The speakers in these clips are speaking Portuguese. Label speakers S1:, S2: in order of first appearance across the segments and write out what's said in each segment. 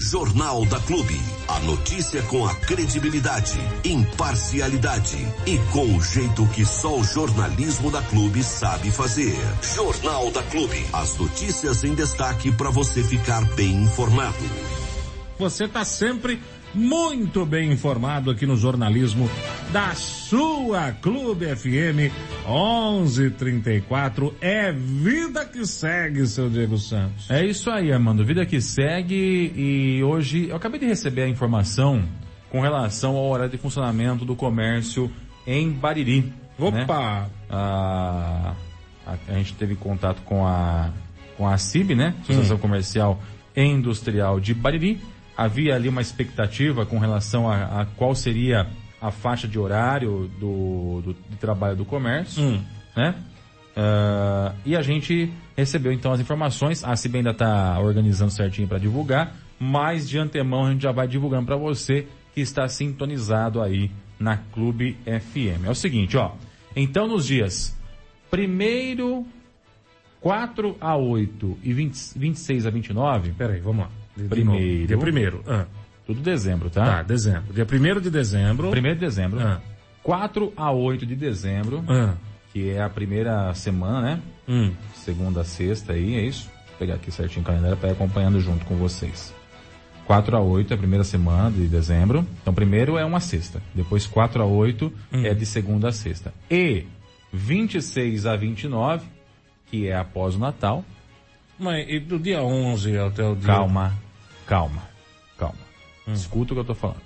S1: Jornal da Clube. A notícia com a credibilidade, imparcialidade e com o jeito que só o jornalismo da Clube sabe fazer. Jornal da Clube. As notícias em destaque para você ficar bem informado.
S2: Você está sempre muito bem informado aqui no jornalismo da sua Clube FM 1134. É vida que segue, seu Diego Santos.
S3: É isso aí, Armando. Vida que segue e hoje eu acabei de receber a informação com relação ao horário de funcionamento do comércio em Bariri.
S2: Opa!
S3: Né? A, a, a, gente teve contato com a, com a CIB, né? Associação. Comercial e Industrial de Bariri havia ali uma expectativa com relação a, a qual seria a faixa de horário do, do, do trabalho do comércio, hum. né? Uh, e a gente recebeu então as informações. A CIB ainda está organizando certinho para divulgar, mas de antemão a gente já vai divulgando para você que está sintonizado aí na Clube FM. É o seguinte, ó. Então nos dias 1 4 a 8 e 20, 26 a 29.
S2: Peraí, vamos lá.
S3: Primeiro.
S2: Dia primeiro. Ah.
S3: Tudo dezembro, tá?
S2: Tá, dezembro. Dia primeiro de dezembro.
S3: Primeiro de dezembro. Ah. 4 a 8 de dezembro.
S2: Ah.
S3: Que é a primeira semana, né?
S2: Hum.
S3: Segunda a sexta aí, é isso? Vou pegar aqui certinho o calendário para ir acompanhando junto com vocês. 4 a 8 é a primeira semana de dezembro. Então, primeiro é uma sexta. Depois, 4 a 8 hum. é de segunda a sexta. E 26 a 29, que é após o Natal.
S2: Mas e do dia 11 até o dia...
S3: Calma, calma, calma. Hum. Escuta o que eu tô falando.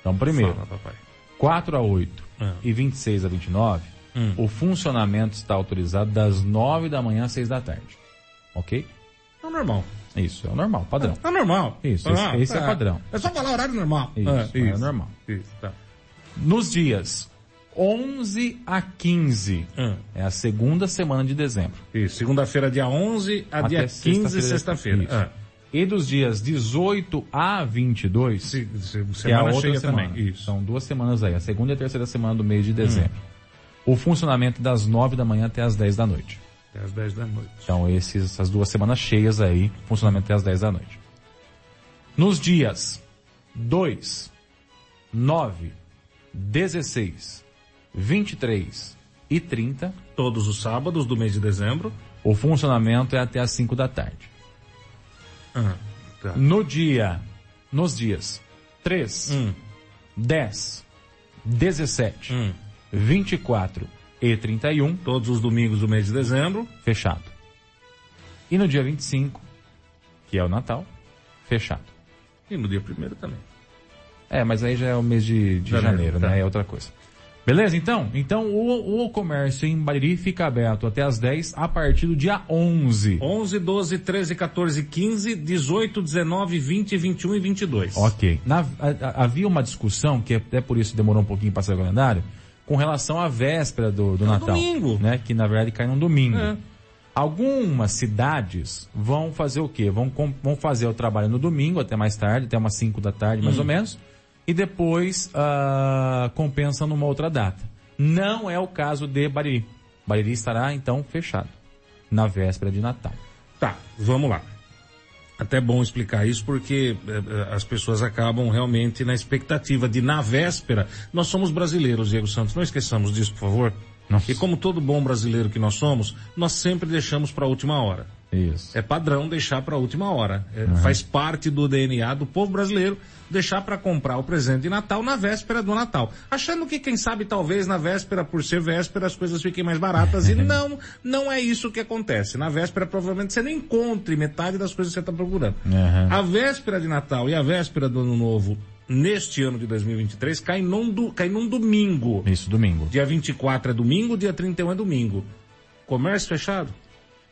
S3: Então, primeiro,
S2: Fala,
S3: 4 a 8 hum. e 26 a 29, hum. o funcionamento está autorizado das 9 da manhã às 6 da tarde. Ok?
S2: É o normal.
S3: Isso, é o normal, padrão.
S2: É, é normal.
S3: Isso, esse, ah, esse é. é padrão.
S2: É só falar horário normal.
S3: Isso, é, isso. é normal.
S2: Isso, tá.
S3: Nos dias 11 a 15.
S2: Hum.
S3: É a segunda semana de dezembro.
S2: Isso, segunda-feira, dia 11 a Até dia 15, sexta-feira.
S3: Sexta ah. E dos dias 18 a 22,
S2: se, se, que é a outra semana.
S3: Também. Isso. São duas semanas aí, a segunda e a terceira semana do mês de dezembro. Hum. O funcionamento das 9 da manhã até as 10 da noite.
S2: Até as 10 da noite.
S3: Então esses, essas duas semanas cheias aí, funcionamento até as 10 da noite. Nos dias 2, 9, 16, 23 e 30.
S2: Todos os sábados do mês de dezembro.
S3: O funcionamento é até as 5 da tarde.
S2: Tá.
S3: No dia, nos dias 3,
S2: hum.
S3: 10, 17,
S2: hum.
S3: 24 e 31.
S2: Todos os domingos do mês de dezembro.
S3: Fechado. E no dia 25, que é o Natal, fechado.
S2: E no dia 1 também.
S3: É, mas aí já é o mês de, de janeiro, janeiro tá. né? É outra coisa. Beleza, então? Então o, o comércio em Bariri fica aberto até as 10 a partir do dia 11.
S2: 11, 12, 13, 14, 15, 18, 19, 20, 21 e 22.
S3: Ok. Na, a, havia uma discussão, que até por isso demorou um pouquinho para sair o calendário, com relação à véspera do, do é Natal.
S2: domingo.
S3: Né? Que na verdade cai num domingo.
S2: É.
S3: Algumas cidades vão fazer o quê? Vão, vão fazer o trabalho no domingo até mais tarde, até umas 5 da tarde mais hum. ou menos e depois uh, compensa numa outra data. Não é o caso de Bariri. Bariri estará então fechado na véspera de Natal.
S2: Tá, vamos lá. Até bom explicar isso porque eh, eh, as pessoas acabam realmente na expectativa de na véspera. Nós somos brasileiros, Diego Santos. Não esqueçamos disso, por favor.
S3: Nossa.
S2: E como todo bom brasileiro que nós somos, nós sempre deixamos para a última hora.
S3: Isso.
S2: É padrão deixar para a última hora. É, uhum. Faz parte do DNA do povo brasileiro deixar para comprar o presente de Natal na véspera do Natal. Achando que, quem sabe, talvez na véspera, por ser véspera, as coisas fiquem mais baratas. e não, não é isso que acontece. Na véspera, provavelmente, você não encontre metade das coisas que você está procurando.
S3: Uhum.
S2: A véspera de Natal e a véspera do Ano Novo neste ano de 2023 cai num, cai num domingo.
S3: Isso, domingo.
S2: Dia 24 é domingo, dia 31 é domingo. Comércio fechado?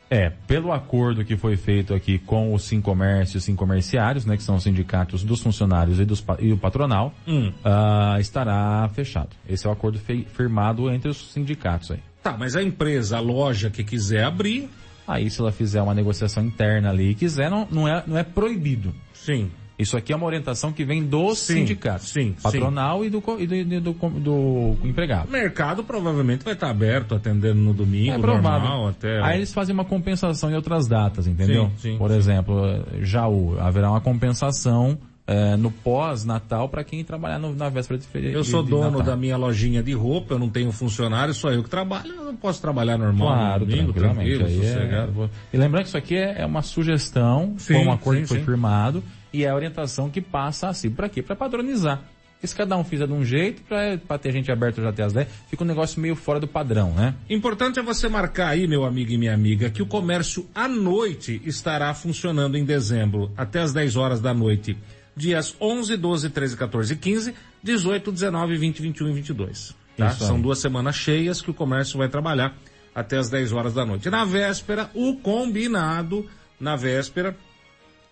S3: É, pelo acordo que foi feito aqui com os Sincomércio e Sim Comerciários, né, que são os sindicatos dos funcionários e, dos, e o patronal,
S2: hum.
S3: uh, estará fechado. Esse é o acordo firmado entre os sindicatos aí.
S2: Tá, mas a empresa, a loja que quiser abrir...
S3: Aí se ela fizer uma negociação interna ali e quiser, não, não, é, não é proibido.
S2: Sim.
S3: Isso aqui é uma orientação que vem dos
S2: Sim,
S3: sindicatos.
S2: sim,
S3: Patronal e, do, e do, do, do- do empregado.
S2: O mercado provavelmente vai estar aberto, atendendo no domingo,
S3: É provável.
S2: normal, até...
S3: Aí eles fazem uma compensação em outras datas, entendeu?
S2: Sim, sim,
S3: Por
S2: sim.
S3: exemplo, Jaú, haverá uma compensação eh, no pós-Natal para quem trabalhar no- na véspera de feriado.
S2: Eu sou dono da minha lojinha de roupa, eu não tenho funcionário, só eu que trabalho, eu não posso trabalhar normal
S3: Claro,
S2: no domingo,
S3: tranquilamente.
S2: tranquilo,
S3: é-. E lembrando que isso aqui é, é uma sugestão,
S2: Sim,
S3: foi um acordo
S2: sim,
S3: que foi
S2: sim.
S3: firmado e é a orientação que passa assim. Para quê? Para padronizar. Porque se cada um fizer de um jeito, para ter gente aberta já até as 10, fica um negócio meio fora do padrão, né?
S2: Importante é você marcar aí, meu amigo e minha amiga, que o comércio à noite estará funcionando em dezembro, até as 10 horas da noite. Dias 11, 12, 13, 14 e 15, 18, 19, 20, 21 e 22. Tá? São duas semanas cheias que o comércio vai trabalhar até as 10 horas da noite. Na véspera, o combinado, na véspera,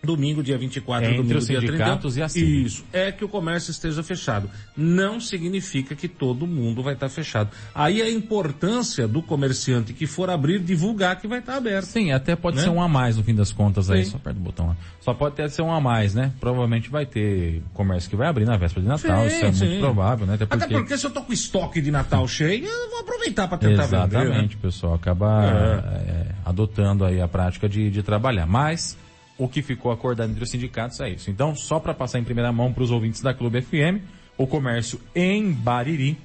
S2: domingo, dia 24,
S3: Entre
S2: domingo,
S3: os
S2: dia 31.
S3: sindicatos e a CIB.
S2: Isso, é que o comércio esteja fechado. Não significa que todo mundo vai estar fechado. Aí a importância do comerciante que for abrir divulgar que vai estar aberto.
S3: Sim, até pode
S2: Né?
S3: ser um a mais no fim das contas aí,
S2: Sim.
S3: só aperta o botão lá. Só pode ter ser um a mais, né? Provavelmente vai ter comércio que vai abrir na véspera de Natal,
S2: Sim,
S3: isso é
S2: sim.
S3: muito provável, né? Até porque,
S2: Até porque se eu tô com estoque de Natal cheio, eu vou aproveitar para tentar vender. né?
S3: Exatamente, o pessoal acaba é, adotando aí a prática de, de trabalhar. Mas o que ficou acordado entre os sindicatos é isso. Então, só para passar em primeira mão para os ouvintes da Clube FM, o comércio em Bariri,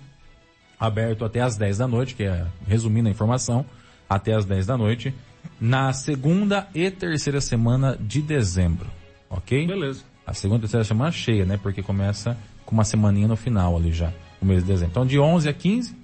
S3: aberto até às 10 da noite, que é, resumindo a informação, até às 10 da noite, na segunda e terceira semana de dezembro. Ok?
S2: Beleza.
S3: A segunda e terceira semana cheia, né? Porque começa com uma semaninha no final ali já, o mês de dezembro. Então, de 11 a 15,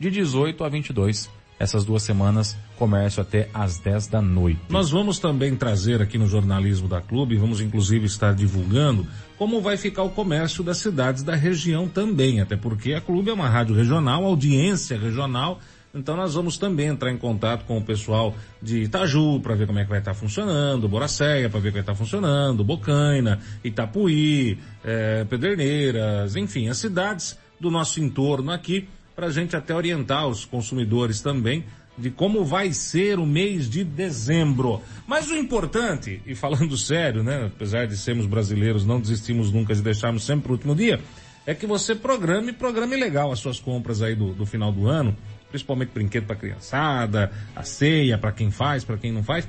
S3: de 18 a 22, essas duas semanas, comércio até às 10 da noite.
S2: Nós vamos também trazer aqui no jornalismo da Clube, vamos inclusive estar divulgando como vai ficar o comércio das cidades da região também, até porque a Clube é uma rádio regional, audiência regional, então nós vamos também entrar em contato com o pessoal de Itaju para ver como é que vai estar funcionando, Boracéia para ver como vai estar funcionando, Bocaina, Itapuí, eh, Pederneiras, enfim, as cidades do nosso entorno aqui, para a gente até orientar os consumidores também de como vai ser o mês de dezembro. Mas o importante, e falando sério, né, apesar de sermos brasileiros, não desistimos nunca de deixarmos sempre o último dia, é que você programe, programe legal as suas compras aí do, do final do ano, principalmente brinquedo para criançada, a ceia para quem faz, para quem não faz,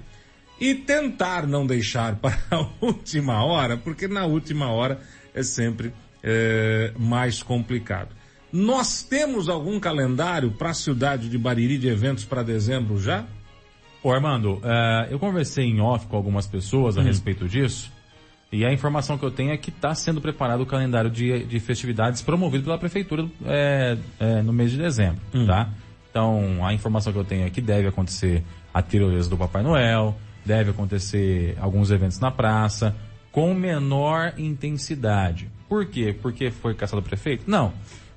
S2: e tentar não deixar para a última hora, porque na última hora é sempre é, mais complicado. Nós temos algum calendário para a cidade de Bariri de eventos para dezembro já?
S3: Ô Armando, eh, eu conversei em off com algumas pessoas
S2: Hum.
S3: a respeito disso, e a informação que eu tenho é que está sendo preparado o calendário de, de festividades promovido pela prefeitura eh, eh, no mês de dezembro,
S2: Hum.
S3: tá? Então, a informação que eu tenho é que deve acontecer a tirolesa do Papai Noel, deve acontecer alguns eventos na praça, com menor intensidade. Por quê? Porque foi caçado o prefeito? Não.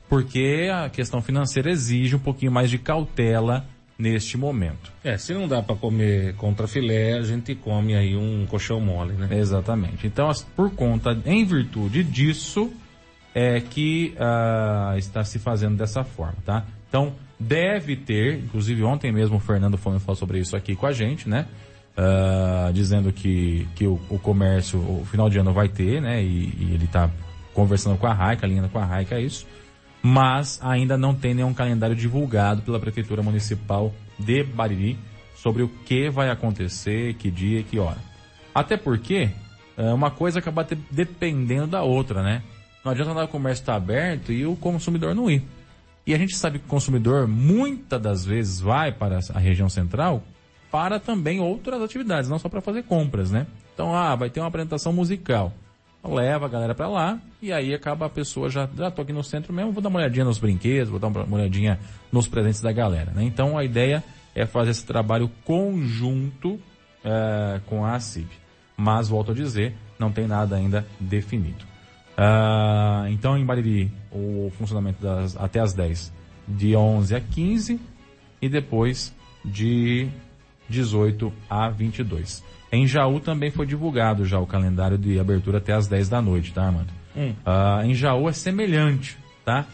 S3: Porque a questão financeira exige um pouquinho mais de cautela neste momento.
S2: É, se não dá para comer contra filé, a gente come aí um colchão mole, né?
S3: Exatamente. Então, por conta, em virtude disso, é que ah, está se fazendo dessa forma, tá? Então, deve ter, inclusive ontem mesmo o Fernando Fome falou sobre isso aqui com a gente, né? Ah, dizendo que, que o, o comércio, o final de ano vai ter, né? E, e ele está conversando com a Raica, alinhando com a Raica isso. Mas ainda não tem nenhum calendário divulgado pela Prefeitura Municipal de Bariri sobre o que vai acontecer, que dia e que hora. Até porque é, uma coisa acaba dependendo da outra, né? Não adianta nada o comércio estar aberto e o consumidor não ir. E a gente sabe que o consumidor muitas das vezes vai para a região central para também outras atividades, não só para fazer compras, né? Então, ah, vai ter uma apresentação musical. Leva a galera para lá e aí acaba a pessoa já, já tô aqui no centro mesmo, vou dar uma olhadinha nos brinquedos, vou dar uma olhadinha nos presentes da galera, né? Então a ideia é fazer esse trabalho conjunto eh, com a ACIB. Mas, volto a dizer, não tem nada ainda definido. Ah, então, em Bariri, o funcionamento das, até as 10, de 11 a 15 e depois de 18 a 22. Em Jaú também foi divulgado já o calendário de abertura até as 10 da noite, tá, Armando? Ah, em Jaú é semelhante, tá?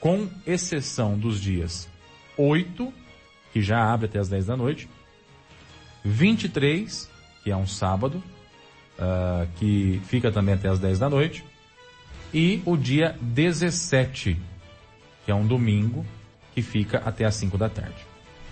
S3: Com exceção dos dias 8, que já abre até as 10 da noite, 23, que é um sábado, uh, que fica também até as 10 da noite. E o dia 17, que é um domingo, que fica até as 5 da tarde.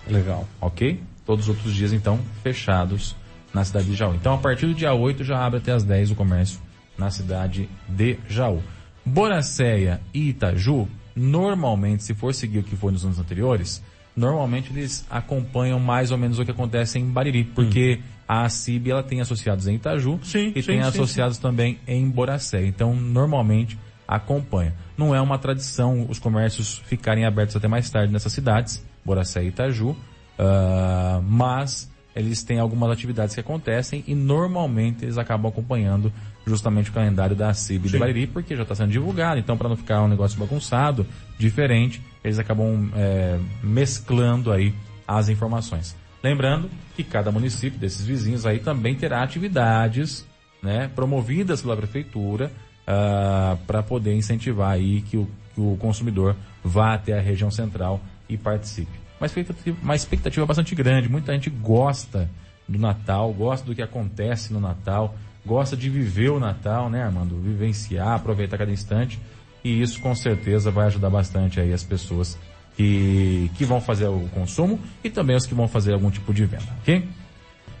S2: Legal.
S3: Ok? Todos os outros dias, então, fechados na cidade de Jaú. Então, a partir do dia 8 já abre até as 10 o comércio na cidade de Jaú. Boracéia e Itaju, normalmente, se for seguir o que foi nos anos anteriores, normalmente eles acompanham mais ou menos o que acontece em Bariri, porque hum. a CIB ela tem associados em Itaju
S2: sim,
S3: e
S2: sim,
S3: tem
S2: sim,
S3: associados também em Boracéia. Então, normalmente acompanha. Não é uma tradição os comércios ficarem abertos até mais tarde nessas cidades, Boracéia e Itaju, uh, mas eles têm algumas atividades que acontecem e normalmente eles acabam acompanhando justamente o calendário da CIB de Bariri, porque já está sendo divulgado, então para não ficar um negócio bagunçado, diferente, eles acabam é, mesclando aí as informações. Lembrando que cada município desses vizinhos aí também terá atividades né, promovidas pela prefeitura uh, ah, para poder incentivar aí que o, que o consumidor vá até a região central e participe. Uma expectativa, uma expectativa bastante grande, muita gente gosta do Natal, gosta do que acontece no Natal, gosta de viver o Natal, né, Armando? Vivenciar, aproveitar cada instante. E isso com certeza vai ajudar bastante aí as pessoas que, que vão fazer o consumo e também os que vão fazer algum tipo de venda, ok?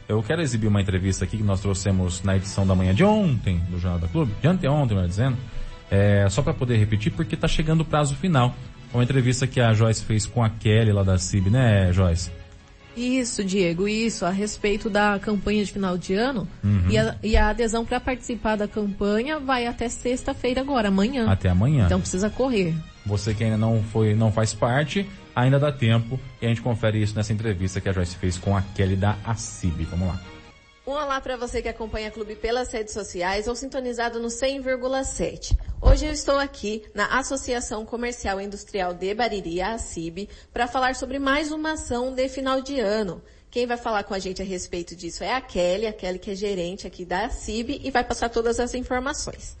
S3: Eu quero exibir uma entrevista aqui que nós trouxemos na edição da manhã de ontem do Jornal da Clube, de anteontem, melhor dizendo, é, só para poder repetir, porque está chegando o prazo final. Uma entrevista que a Joyce fez com a Kelly lá da CIB, né, Joyce?
S4: Isso, Diego, isso, a respeito da campanha de final de ano. Uhum. E, a, e, a, adesão para participar da campanha vai até sexta-feira agora, amanhã.
S3: Até amanhã.
S4: Então precisa correr.
S3: Você que ainda não foi, não faz parte, ainda dá tempo. E a gente confere isso nessa entrevista que a Joyce fez com a Kelly da ACIB. Vamos lá.
S4: Um olá para você que acompanha o Clube pelas redes sociais ou sintonizado no 100,7. Hoje eu estou aqui na Associação Comercial e Industrial de Bariri, a ACIB, para falar sobre mais uma ação de final de ano. Quem vai falar com a gente a respeito disso é a Kelly, a Kelly que é gerente aqui da ACIB e vai passar todas as informações.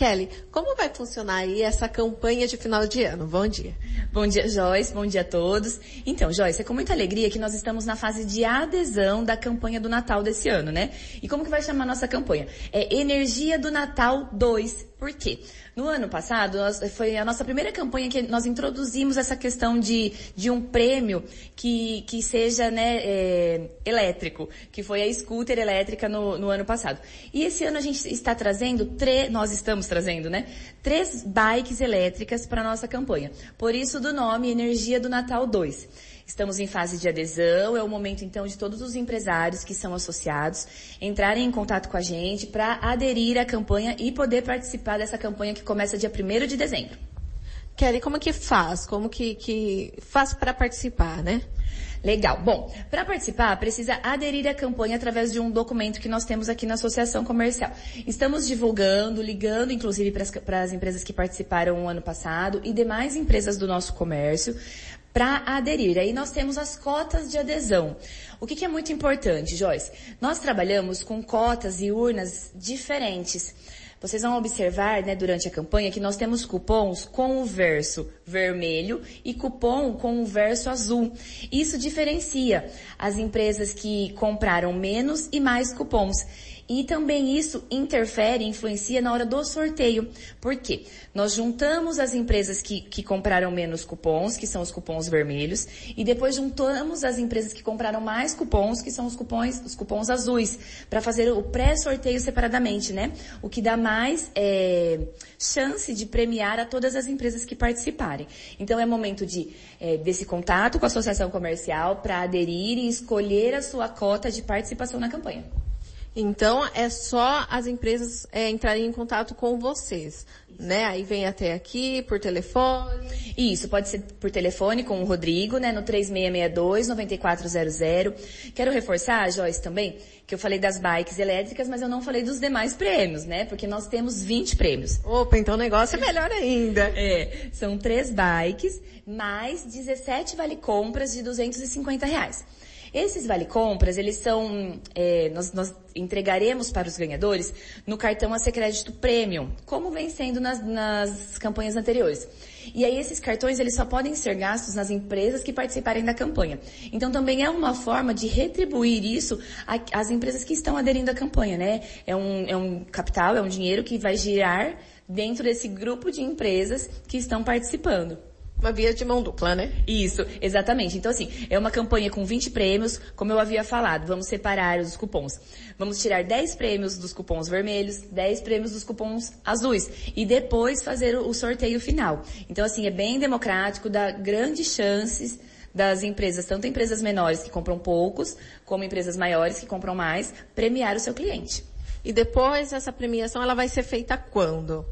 S4: Kelly, como vai funcionar aí essa campanha de final de ano? Bom dia.
S5: Bom dia, Joyce. Bom dia a todos. Então, Joyce, é com muita alegria que nós estamos na fase de adesão da campanha do Natal desse ano, né? E como que vai chamar a nossa campanha? É Energia do Natal 2. Por quê? No ano passado, nós, foi a nossa primeira campanha que nós introduzimos essa questão de, de um prêmio que, que seja né, é, elétrico, que foi a scooter elétrica no, no ano passado. E esse ano a gente está trazendo, tre, nós estamos trazendo, né, três bikes elétricas para a nossa campanha. Por isso do nome Energia do Natal 2. Estamos em fase de adesão, é o momento então de todos os empresários que são associados entrarem em contato com a gente para aderir à campanha e poder participar dessa campanha que começa dia 1 de dezembro.
S4: Kelly, como que faz? Como que, que faz para participar, né?
S5: Legal. Bom, para participar, precisa aderir à campanha através de um documento que nós temos aqui na Associação Comercial. Estamos divulgando, ligando inclusive para as empresas que participaram o ano passado e demais empresas do nosso comércio para aderir. Aí nós temos as cotas de adesão. O que, que, é muito importante, Joyce? Nós trabalhamos com cotas e urnas diferentes. Vocês vão observar, né, durante a campanha que nós temos cupons com o verso vermelho e cupom com o verso azul. Isso diferencia as empresas que compraram menos e mais cupons. E também isso interfere, influencia na hora do sorteio. Por quê? Nós juntamos as empresas que, que compraram menos cupons, que são os cupons vermelhos, e depois juntamos as empresas que compraram mais cupons, que são os cupons, os cupons azuis, para fazer o pré-sorteio separadamente, né? O que dá mais é, chance de premiar a todas as empresas que participarem. Então é momento de é, desse contato com a associação comercial para aderir e escolher a sua cota de participação na campanha.
S4: Então é só as empresas é, entrarem em contato com vocês, né? Aí vem até aqui por telefone.
S5: Isso, pode ser por telefone com o Rodrigo, né? No 3662-9400. Quero reforçar, Joyce, também, que eu falei das bikes elétricas, mas eu não falei dos demais prêmios, né? Porque nós temos 20 prêmios.
S4: Opa, então o negócio é melhor ainda.
S5: É, são três bikes, mais 17 vale compras de 250 reais. Esses vale compras, eles são, é, nós, nós entregaremos para os ganhadores no cartão AC Crédito Premium, como vem sendo nas, nas campanhas anteriores. E aí esses cartões, eles só podem ser gastos nas empresas que participarem da campanha. Então também é uma forma de retribuir isso às empresas que estão aderindo à campanha, né? É um, é um capital, é um dinheiro que vai girar dentro desse grupo de empresas que estão participando.
S4: Uma via de mão dupla, né?
S5: Isso, exatamente. Então, assim, é uma campanha com 20 prêmios, como eu havia falado. Vamos separar os cupons. Vamos tirar 10 prêmios dos cupons vermelhos, 10 prêmios dos cupons azuis. E depois fazer o sorteio final. Então, assim, é bem democrático, dá grandes chances das empresas, tanto empresas menores que compram poucos, como empresas maiores que compram mais, premiar o seu cliente.
S4: E depois essa premiação ela vai ser feita quando?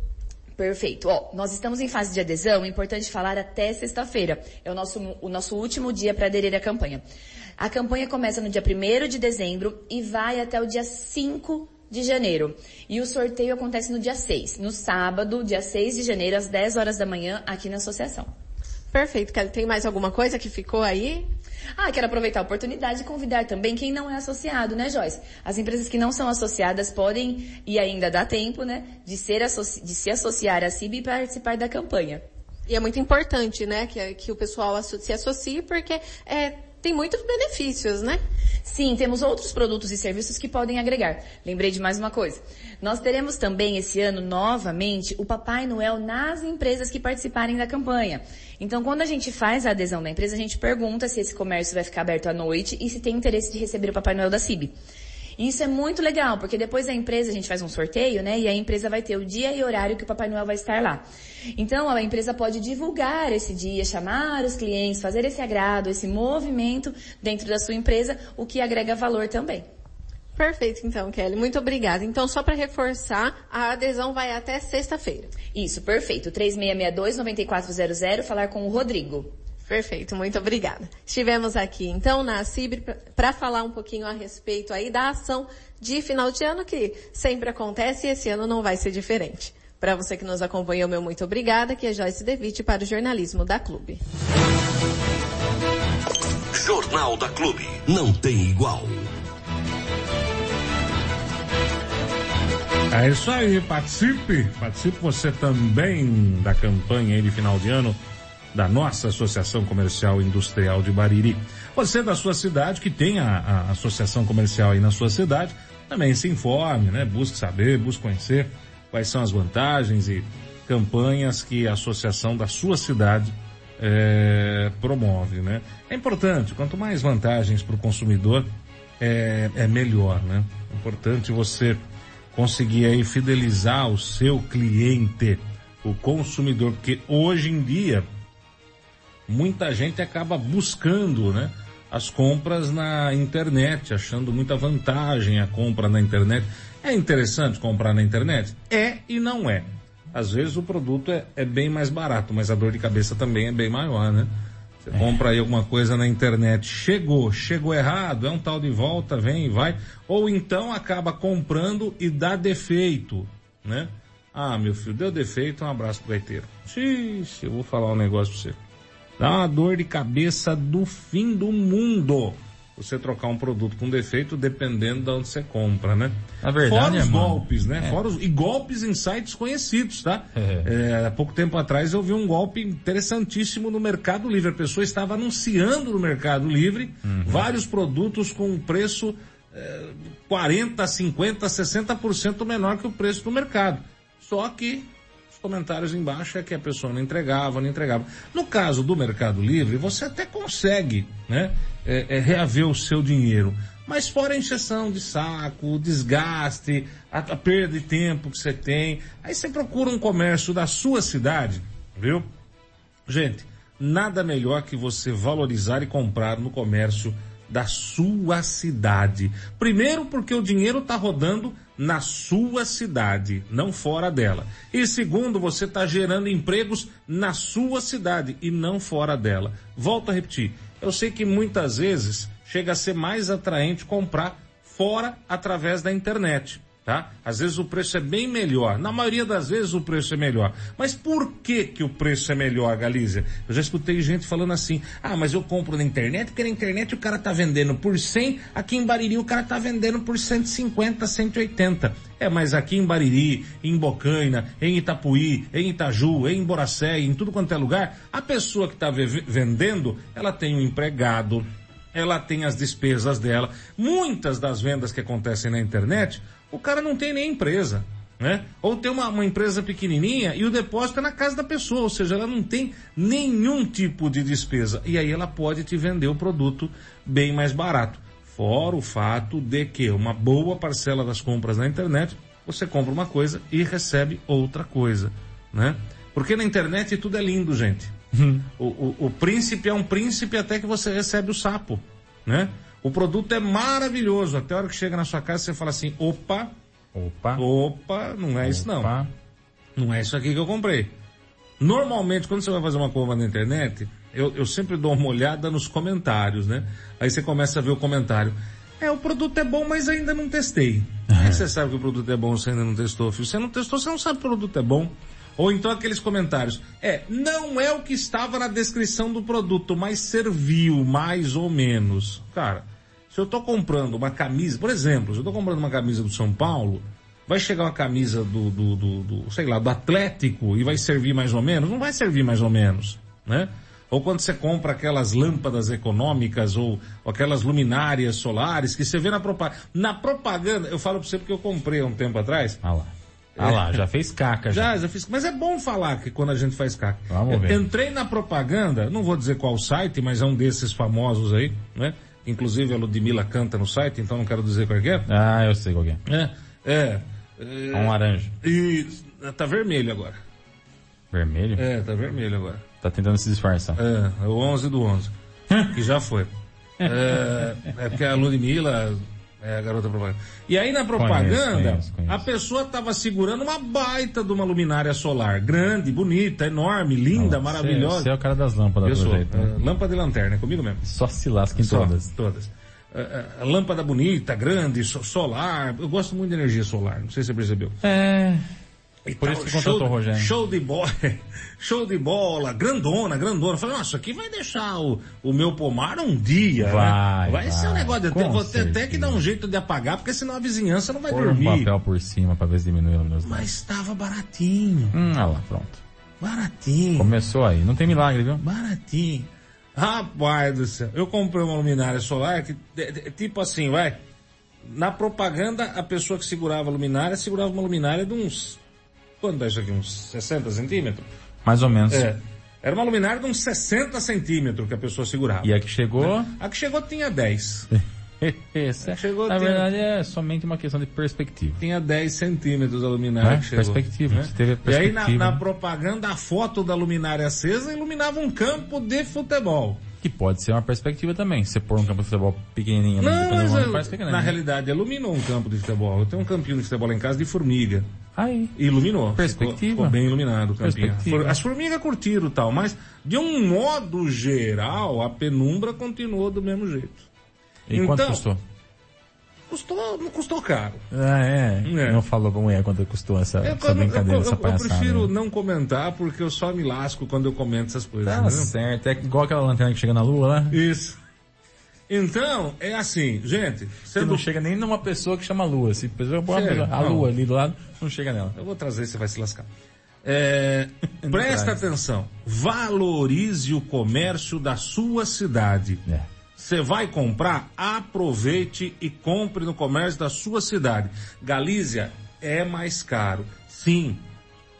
S5: Perfeito. Ó, nós estamos em fase de adesão, é importante falar até sexta-feira. É o nosso, o nosso último dia para aderir à campanha. A campanha começa no dia 1 de dezembro e vai até o dia 5 de janeiro. E o sorteio acontece no dia 6, no sábado, dia 6 de janeiro, às 10 horas da manhã, aqui na associação.
S4: Perfeito, Kelly. Tem mais alguma coisa que ficou aí?
S5: Ah, quero aproveitar a oportunidade e convidar também quem não é associado, né, Joyce? As empresas que não são associadas podem, e ainda dá tempo, né, de, ser de se associar à CIB e participar da campanha.
S4: E é muito importante, né, que, que o pessoal se associe, porque é, tem muitos benefícios, né?
S5: Sim, temos outros produtos e serviços que podem agregar. Lembrei de mais uma coisa. Nós teremos também esse ano, novamente, o Papai Noel nas empresas que participarem da campanha. Então, quando a gente faz a adesão da empresa, a gente pergunta se esse comércio vai ficar aberto à noite e se tem interesse de receber o Papai Noel da CIB. E isso é muito legal, porque depois a empresa, a gente faz um sorteio, né? E a empresa vai ter o dia e horário que o Papai Noel vai estar lá. Então, a empresa pode divulgar esse dia, chamar os clientes, fazer esse agrado, esse movimento dentro da sua empresa, o que agrega valor também.
S4: Perfeito, então, Kelly. Muito obrigada. Então, só para reforçar, a adesão vai até sexta-feira.
S5: Isso, perfeito. 3662-9400, falar com o Rodrigo.
S4: Perfeito, muito obrigada. Estivemos aqui então na CIB para falar um pouquinho a respeito aí da ação de final de ano que sempre acontece e esse ano não vai ser diferente. Para você que nos acompanhou, meu muito obrigada, que é Joyce Devitt para o jornalismo da Clube.
S1: Jornal da Clube, não tem igual.
S2: É isso aí, participe, participe você também da campanha de final de ano da nossa Associação Comercial Industrial de Bariri. Você da sua cidade, que tem a, a associação comercial aí na sua cidade, também se informe, né? Busque saber, busque conhecer quais são as vantagens e campanhas que a associação da sua cidade é, promove, né? É importante, quanto mais vantagens para o consumidor, é, é melhor, né? É importante você conseguir aí fidelizar o seu cliente, o consumidor, porque hoje em dia muita gente acaba buscando, né? As compras na internet, achando muita vantagem a compra na internet. É interessante comprar na internet? É e não é. Às vezes o produto é, é bem mais barato, mas a dor de cabeça também é bem maior, né? Você é. compra aí alguma coisa na internet, chegou, chegou errado, é um tal de volta, vem e vai. Ou então acaba comprando e dá defeito, né? Ah, meu filho, deu defeito, um abraço pro gaiteiro. Xixi, eu vou falar um negócio pra você. Dá uma dor de cabeça do fim do mundo. Você trocar um produto com defeito dependendo de onde você compra, né?
S3: Na verdade,
S2: Fora os golpes, né? É. Fora os, e golpes em sites conhecidos, tá? É. É, há pouco tempo atrás eu vi um golpe interessantíssimo no Mercado Livre. A pessoa estava anunciando no Mercado Livre uhum. vários produtos com um preço é, 40, 50, 60% menor que o preço do mercado. Só que comentários embaixo é que a pessoa não entregava, não entregava. No caso do Mercado Livre, você até consegue, né, é, é, reaver o seu dinheiro. Mas fora a injeção de saco, o desgaste, a, a perda de tempo que você tem, aí você procura um comércio da sua cidade, viu? Gente, nada melhor que você valorizar e comprar no comércio da sua cidade. Primeiro porque o dinheiro está rodando na sua cidade, não fora dela. E segundo, você está gerando empregos na sua cidade e não fora dela. Volto a repetir. Eu sei que muitas vezes chega a ser mais atraente comprar fora através da internet. Tá? Às vezes o preço é bem melhor. Na maioria das vezes o preço é melhor. Mas por que que o preço é melhor, Galícia? Eu já escutei gente falando assim, ah, mas eu compro na internet, porque na internet o cara tá vendendo por 100, aqui em Bariri o cara tá vendendo por 150, 180. É, mas aqui em Bariri, em Bocaina, em Itapuí, em Itaju, em Boracé, em tudo quanto é lugar, a pessoa que está vendendo, ela tem um empregado, ela tem as despesas dela. Muitas das vendas que acontecem na internet, o cara não tem nem empresa. Né? Ou tem uma, uma empresa pequenininha e o depósito é na casa da pessoa, ou seja, ela não tem nenhum tipo de despesa. E aí ela pode te vender o produto bem mais barato. Fora o fato de que uma boa parcela das compras na internet, você compra uma coisa e recebe outra coisa, né? Porque na internet tudo é lindo, gente. o, o, o príncipe é um príncipe até que você recebe o sapo, né? O produto é maravilhoso. Até a hora que chega na sua casa, você fala assim, opa,
S3: Opa.
S2: opa, não é
S3: Opa.
S2: isso não. Não é isso aqui que eu comprei. Normalmente, quando você vai fazer uma compra na internet, eu, eu sempre dou uma olhada nos comentários, né? Aí você começa a ver o comentário. É, o produto é bom, mas ainda não testei. Aí você sabe que o produto é bom, você ainda não testou, filho. Você não testou, você não sabe que o produto é bom. Ou então aqueles comentários. É, não é o que estava na descrição do produto, mas serviu mais ou menos. Cara, se eu tô comprando uma camisa, por exemplo, se eu tô comprando uma camisa do São Paulo, vai chegar uma camisa do, do, do, do, sei lá, do Atlético e vai servir mais ou menos? Não vai servir mais ou menos, né? Ou quando você compra aquelas lâmpadas econômicas ou, ou aquelas luminárias solares que você vê na propaganda. Na propaganda, eu falo pra você porque eu comprei há um tempo atrás.
S3: Ah lá. Ah lá, já fez caca já.
S2: Já, já fiz. Mas é bom falar que quando a gente faz caca.
S3: Vamos ver.
S2: Entrei na propaganda, não vou dizer qual site, mas é um desses famosos aí, né? Inclusive a Ludmilla canta no site, então não quero dizer qual que é.
S3: Ah, eu sei qual que é.
S2: É, é.
S3: É um laranja.
S2: E tá vermelho agora.
S3: Vermelho?
S2: É, tá vermelho agora.
S3: Tá tentando se disfarçar.
S2: É, é o 11 do 11. que já foi. É, é porque a Ludmilla é a garota propaganda. E aí na propaganda,
S3: conheço, conheço.
S2: a pessoa tava segurando uma baita de uma luminária solar. Grande, bonita, enorme, linda, maravilhosa.
S3: Você é o cara das lâmpadas,
S2: sou.
S3: jeito. né?
S2: é, lâmpada e lanterna, é comigo mesmo.
S3: Só se lasca em
S2: Só,
S3: todas.
S2: Todas. É, é, a lâmpada bonita, grande, so- solar. Eu gosto muito de energia solar, não sei se você percebeu.
S3: É.
S2: E
S3: Por isso que contratou
S2: show,
S3: o Rogério.
S2: Show de bola, show de bola, grandona, grandona. Falei, nossa, aqui vai deixar o, o meu pomar um dia,
S3: Vai,
S2: né? Vai, ser um
S3: vai,
S2: negócio, de, vou ter até que dar um jeito de apagar, porque senão a vizinhança não vai
S3: um
S2: dormir.
S3: papel por cima pra ver se diminui a luminosidade.
S2: Mas estava baratinho,
S3: Hum, ah lá, pronto.
S2: baratinho,
S3: Começou aí. Não tem milagre, viu?
S2: baratinho. Rapaz do céu, eu comprei uma luminária solar que, tipo assim, vai, na propaganda a pessoa que segurava a luminária, segurava uma luminária de uns, quanto é isso aqui, uns 60 centímetros?
S3: Mais ou menos.
S2: É. Era uma luminária de uns 60 centímetros que a pessoa segurava.
S3: E a que chegou...
S2: A que chegou tinha 10.
S3: Esse é-
S2: Chegou
S3: Na
S2: a ter-
S3: verdade é somente uma questão de perspectiva.
S2: Tinha 10 centímetros a luminária
S3: É,
S2: que chegou.
S3: perspectiva.
S2: né?
S3: Teve a
S2: E aí na,
S3: perspectiva.
S2: na propaganda a foto da luminária acesa iluminava um campo de futebol.
S3: Que pode ser uma perspectiva também. Você pôr um campo de futebol pequenininho
S2: Não, mas
S3: no
S2: eu-
S3: parece
S2: na
S3: né?
S2: realidade iluminou um campo de futebol. Eu tenho um campinho de futebol em casa de formiga.
S3: Aí.
S2: Iluminou.
S3: Perspectiva.
S2: Ficou, ficou bem iluminado o campinho. As formigas curtiram tal, mas de um modo geral, a penumbra continuou do mesmo jeito.
S3: E quanto
S2: Então,
S3: custou?
S2: Custou, não custou caro.
S3: Ah, é.
S2: É.
S3: Não falou pra mulher quanto custou essa,
S2: Eu,
S3: essa brincadeira,
S2: eu-
S3: essa
S2: eu- eu
S3: palhaçada.
S2: prefiro
S3: né?
S2: não comentar porque eu só me lasco quando eu comento essas coisas.
S3: Tá
S2: entendeu?
S3: certo. É igual aquela lanterna que chega na lua lá.
S2: Isso. Então, é assim, gente,
S3: Você
S2: sendo...
S3: não chega nem numa pessoa que chama lua. Se pessoa uma
S2: Sério?
S3: a
S2: Não.
S3: lua ali do lado, não chega nela.
S2: Eu vou trazer, você vai se lascar. É, presta
S3: traz.
S2: atenção. Valorize o comércio da sua cidade.
S3: É.
S2: Você vai comprar? Aproveite e compre no comércio da sua cidade. Galícia é mais caro, sim,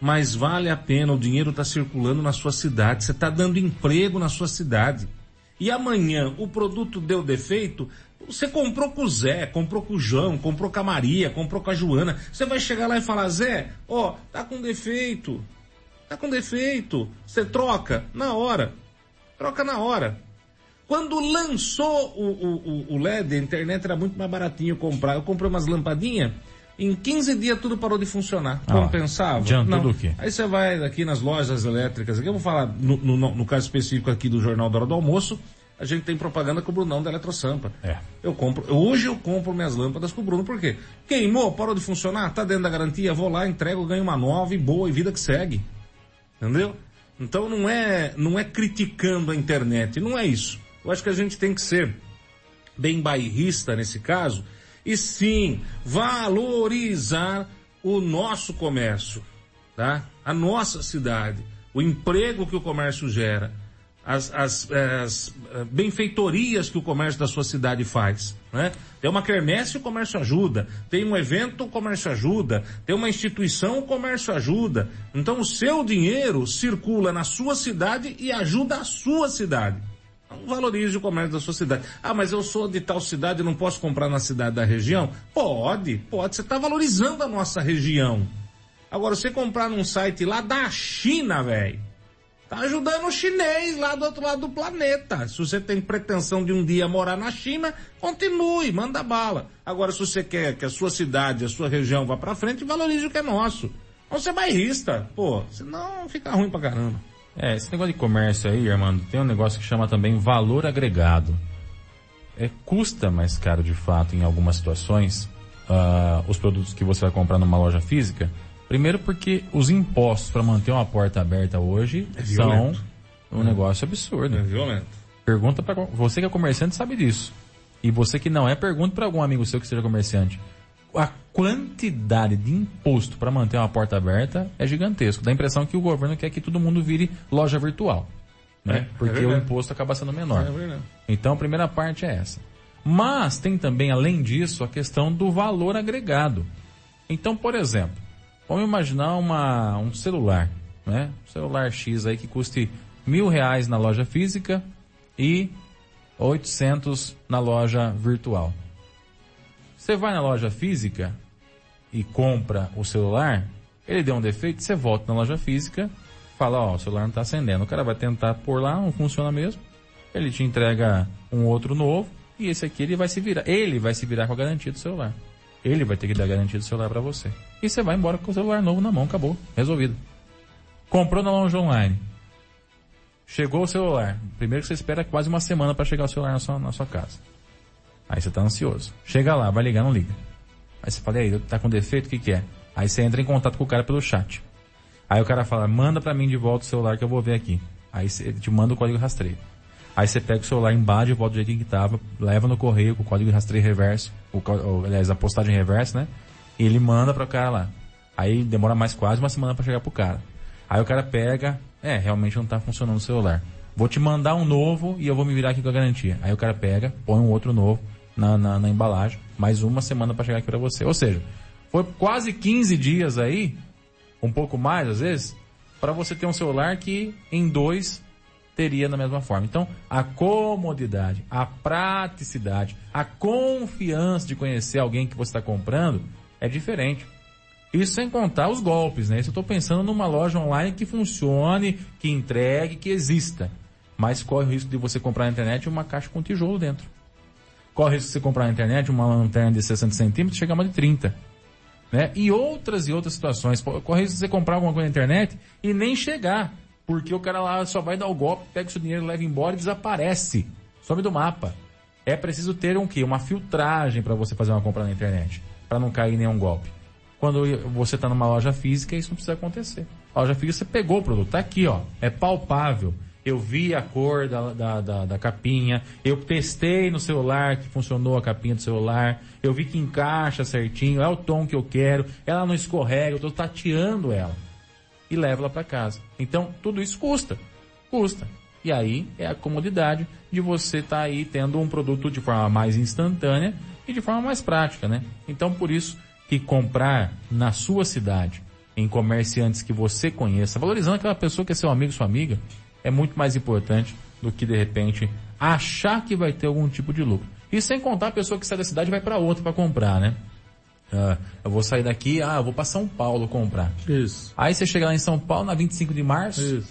S2: mas vale a pena. O dinheiro está circulando na sua cidade. Você está dando emprego na sua cidade. E amanhã o produto deu defeito. Você comprou com o Zé, comprou com o João, comprou com a Maria, comprou com a Joana. Você vai chegar lá e falar, Zé, ó, tá com defeito. Tá com defeito. Você troca na hora. Troca na hora. Quando lançou o, o, o- LED, a internet era muito mais baratinho comprar. Eu comprei umas lampadinhas, em 15 dias tudo parou de funcionar.
S3: Ah,
S2: Compensava?
S3: adiantou do quê?
S2: Aí você vai aqui nas lojas elétricas, aqui eu vou falar no, no- no caso específico aqui do Jornal da Hora do Almoço, a gente tem propaganda com o Brunão da Eletrosampa.
S3: É.
S2: Eu compro, hoje eu compro minhas lâmpadas com o Bruno, por quê? Queimou, parou de funcionar, tá dentro da garantia, vou lá, entrego, ganho uma nova e boa e vida que segue. Entendeu? Então não é, não é criticando a internet, não é isso. Eu acho que a gente tem que ser bem bairrista nesse caso e sim valorizar o nosso comércio, tá? A nossa cidade, o emprego que o comércio gera, as, as, as eh, benfeitorias que o comércio da sua cidade faz, né? Tem uma quermesse, o comércio ajuda. Tem um evento, o comércio ajuda. Tem uma instituição, o comércio ajuda. Então o seu dinheiro circula na sua cidade e ajuda a sua cidade. Valorize o comércio da sua cidade. Ah, mas eu sou de tal cidade e não posso comprar na cidade da região? Pode, pode. Você está valorizando a nossa região. Agora, você comprar num site lá da China, velho, tá ajudando o chinês lá do outro lado do planeta. Se você tem pretensão de um dia morar na China, continue, manda bala. Agora, se você quer que a sua cidade, a sua região vá para frente, valorize o que é nosso. Não ser bairrista, pô, senão fica ruim pra caramba.
S3: É, esse negócio de comércio aí, Armando, tem um negócio que chama também valor agregado. É, custa mais caro de fato em algumas situações uh, os produtos que você vai comprar numa loja física. Primeiro porque os impostos para manter uma porta aberta hoje
S2: É
S3: são um negócio absurdo.
S2: É violento.
S3: Pergunta para você que é comerciante sabe disso. E você que não é, pergunta para algum amigo seu que seja comerciante. A quantidade de imposto para manter uma porta aberta é gigantesco. Dá a impressão que o governo quer que todo mundo vire loja virtual. Né?
S2: É, é
S3: Porque o
S2: verdade.
S3: imposto acaba sendo menor.
S2: É.
S3: Então a primeira parte é essa. Mas tem também, além disso, a questão do valor agregado. Então, por exemplo, vamos imaginar uma, um celular, né? Um celular X aí que custe mil reais na loja física e 800 na loja virtual. Você vai na loja física e compra o celular, ele deu um defeito, você volta na loja física, fala, ó, o celular não está acendendo. O cara vai tentar pôr lá, não funciona mesmo. Ele te entrega um outro novo e esse aqui ele vai se virar. Ele vai se virar com a garantia do celular. Ele vai ter que dar a garantia do celular para você. E você vai embora com o celular novo na mão, acabou, resolvido. Comprou na loja online. Chegou o celular. Primeiro que você espera quase uma semana para chegar o celular na sua, na sua casa. Aí você tá ansioso. Chega lá, vai ligar, não liga. Aí você fala, e aí, tá com defeito, o que que é? Aí você entra em contato com o cara pelo chat. Aí o cara fala, manda pra mim de volta o celular que eu vou ver aqui. Aí você, ele te manda o código rastreio. Aí você pega o celular, embala de volta do jeitinho que tava, leva no correio com o código rastreio reverso, o, ou, aliás, a postagem reversa, né? E ele manda pro cara lá. Aí demora mais quase uma semana pra chegar pro cara. Aí o cara pega, é, realmente não tá funcionando o celular. Vou te mandar um novo e eu vou me virar aqui com a garantia. Aí o cara pega, põe um outro novo na, na, na embalagem, mais uma semana pra chegar aqui pra você. Ou seja, foi quase 15 dias aí, um pouco mais às vezes, para você ter um celular que em dois teria da mesma forma. Então, a comodidade, a praticidade, a confiança de conhecer alguém que você está comprando é diferente. Isso sem contar os golpes, né? Isso eu estou pensando numa loja online que funcione, que entregue, que exista. Mas corre o risco de você comprar na internet uma caixa com tijolo dentro. Corre risco de você comprar na internet uma lanterna de 60 centímetros chegar a uma de 30 né? E outras e outras situações. Corre risco de você comprar alguma coisa na internet e nem chegar. Porque o cara lá só vai dar o golpe, pega o seu dinheiro, leva embora e desaparece. Some do mapa. É preciso ter um quê? Uma filtragem para você fazer uma compra na internet. para não cair nenhum golpe. Quando você está numa loja física, isso não precisa acontecer. A loja física, você pegou o produto. Tá aqui, ó. É palpável. Eu vi a cor da, da, da, da capinha, eu testei no celular que funcionou a capinha do celular, eu vi que encaixa certinho, é o tom que eu quero, ela não escorrega, eu tô tateando ela. E levo ela para casa. Então, tudo isso custa. Custa. E aí é a comodidade de você estar tá aí tendo um produto de forma mais instantânea e de forma mais prática, né? Então, por isso que comprar na sua cidade, em comerciantes que você conheça, valorizando aquela pessoa que é seu amigo, sua amiga, é muito mais importante do que de repente achar que vai ter algum tipo de lucro. E sem contar a pessoa que sai da cidade vai para outra para comprar, né? Ah, eu vou sair daqui, ah, eu vou para São Paulo comprar.
S2: Isso.
S3: Aí você chega lá em São Paulo, na 25 de março,
S2: Isso.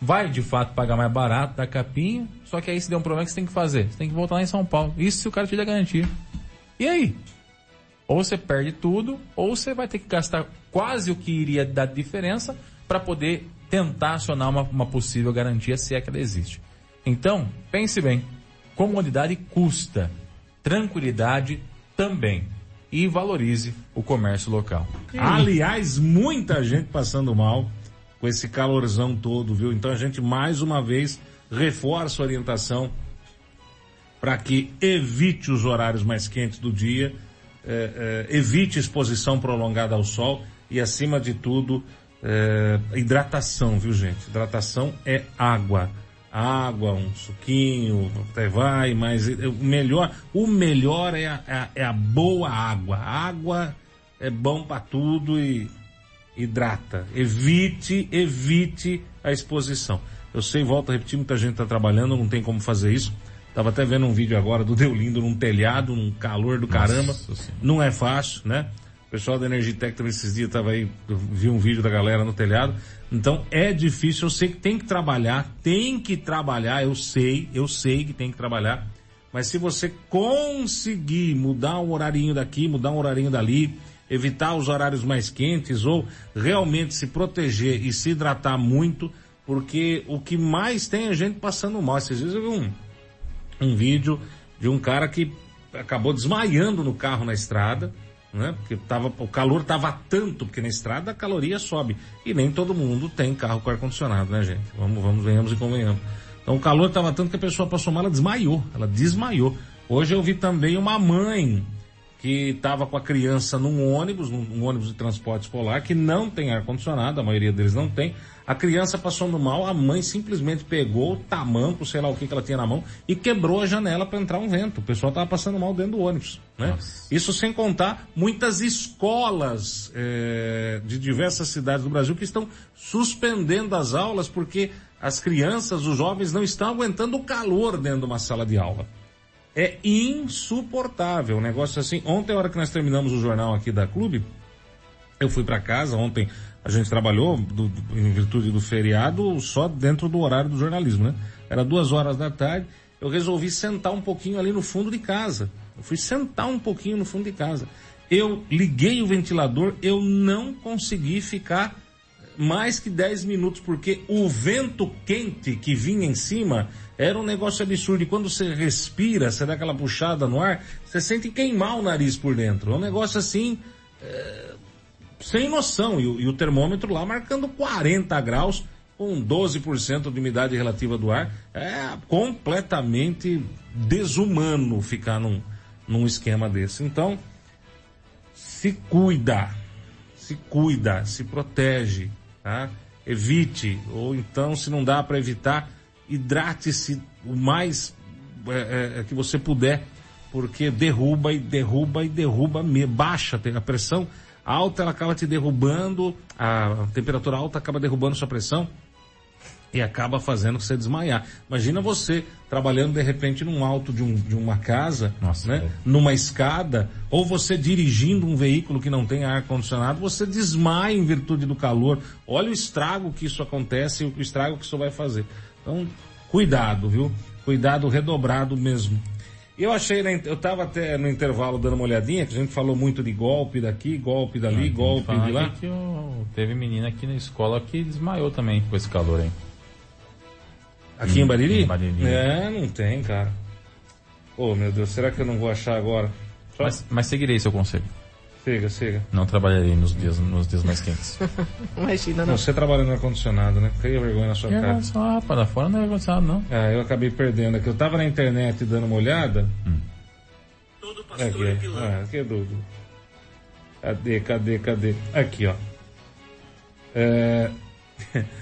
S3: vai de fato pagar mais barato da capinha, só que aí se der um problema, que você tem que fazer? Você tem que voltar lá em São Paulo. Isso se o cara te der garantia. E aí? Ou você perde tudo, ou você vai ter que gastar quase o que iria dar diferença para poder tentar acionar uma, uma possível garantia, se é que ela existe. Então, pense bem. Comodidade custa. Tranquilidade também. E valorize o comércio local.
S2: Aliás, muita gente passando mal com esse calorzão todo, viu? Então a gente mais uma vez reforça a orientação para que evite os horários mais quentes do dia, eh, eh, evite exposição prolongada ao sol e acima de tudo, eh, hidratação, viu gente? Hidratação é água água, um suquinho, até vai, mas o melhor, o melhor é a, é a boa água. A água é bom para tudo e hidrata. Evite, evite a exposição. Eu sei, volto a repetir, muita gente está trabalhando, não tem como fazer isso. Tava até vendo um vídeo agora do Deolindo num telhado, num calor do caramba. Não é fácil, né? Pessoal da Energitec também esses dias tava aí, vi um vídeo da galera no telhado. Então é difícil, eu sei que tem que trabalhar, tem que trabalhar, eu sei, eu sei que tem que trabalhar. Mas se você conseguir mudar um horarinho daqui, mudar um horarinho dali, evitar os horários mais quentes ou realmente se proteger e se hidratar muito, porque o que mais tem é gente passando mal. Esses dias eu vi um, um vídeo de um cara que acabou desmaiando no carro na estrada, né? Porque tava, o calor tava tanto, porque na estrada a caloria sobe. E nem todo mundo tem carro com ar-condicionado, né, gente? Vamos, vamos, venhamos e convenhamos. Então o calor tava tanto que a pessoa passou mal, ela desmaiou. Ela desmaiou. Hoje eu vi também uma mãe que estava com a criança num ônibus, num ônibus de transporte escolar, que não tem ar-condicionado, a maioria deles não tem. A criança passando mal, a mãe simplesmente pegou o tamanco, sei lá o que, que ela tinha na mão, e quebrou a janela para entrar um vento. O pessoal estava passando mal dentro do ônibus. Né? Isso sem contar muitas escolas é, de diversas cidades do Brasil que estão suspendendo as aulas porque as crianças, os jovens não estão aguentando o calor dentro de uma sala de aula é insuportável. Um negócio assim. Ontem, a hora que nós terminamos o jornal aqui da clube, eu fui para casa. Ontem a gente trabalhou, do, do, em virtude do feriado, só dentro do horário do jornalismo, né? Era duas horas da tarde. Eu resolvi sentar um pouquinho ali no fundo de casa. Eu fui sentar um pouquinho no fundo de casa. Eu liguei o ventilador, eu não consegui ficar mais que 10 minutos, porque o vento quente que vinha em cima era um negócio absurdo. E quando você respira, você dá aquela puxada no ar, você sente queimar o nariz por dentro. É um negócio assim, é, sem noção. E, e, o termômetro lá marcando 40 graus, com 12% de umidade relativa do ar. É completamente desumano ficar num, num esquema desse. Então, se cuida, se cuida, se protege, tá? Evite, ou então, se não dá para evitar, hidrate-se o mais é, é, que você puder, porque derruba e derruba e derruba, baixa a pressão alta, ela acaba te derrubando, a temperatura alta acaba derrubando sua pressão e acaba fazendo você desmaiar. Imagina você trabalhando de repente num alto de, um, de uma casa, Nossa, né? É. Numa escada, ou você dirigindo um veículo que não tem ar condicionado, você desmaia em virtude do calor. Olha o estrago que isso acontece, o estrago que isso vai fazer. Então, cuidado, viu? Cuidado redobrado mesmo. Eu achei, eu estava até no intervalo dando uma olhadinha, que a gente falou muito de golpe daqui, golpe dali, ah, golpe de lá.
S3: Que eu, teve menina aqui na escola que desmaiou também com esse calor aí.
S2: Aqui em, em Bariri? Em Bariri. É, não tem, cara. Ô, oh, meu Deus, será que eu não vou achar agora?
S3: Só... Mas, mas seguirei seu conselho.
S2: Siga, siga.
S3: Não trabalharei nos dias, nos dias mais quentes.
S2: Imagina, não. Você trabalha no ar-condicionado, né? Cria vergonha na sua que cara.
S3: Ah, para fora não é ar-condicionado, não.
S2: Ah, eu acabei perdendo aqui. Eu tava na internet dando uma olhada. Hum. Todo pastor aqui, é Ah, aqui é do... Cadê, cadê, cadê? Aqui, ó. É...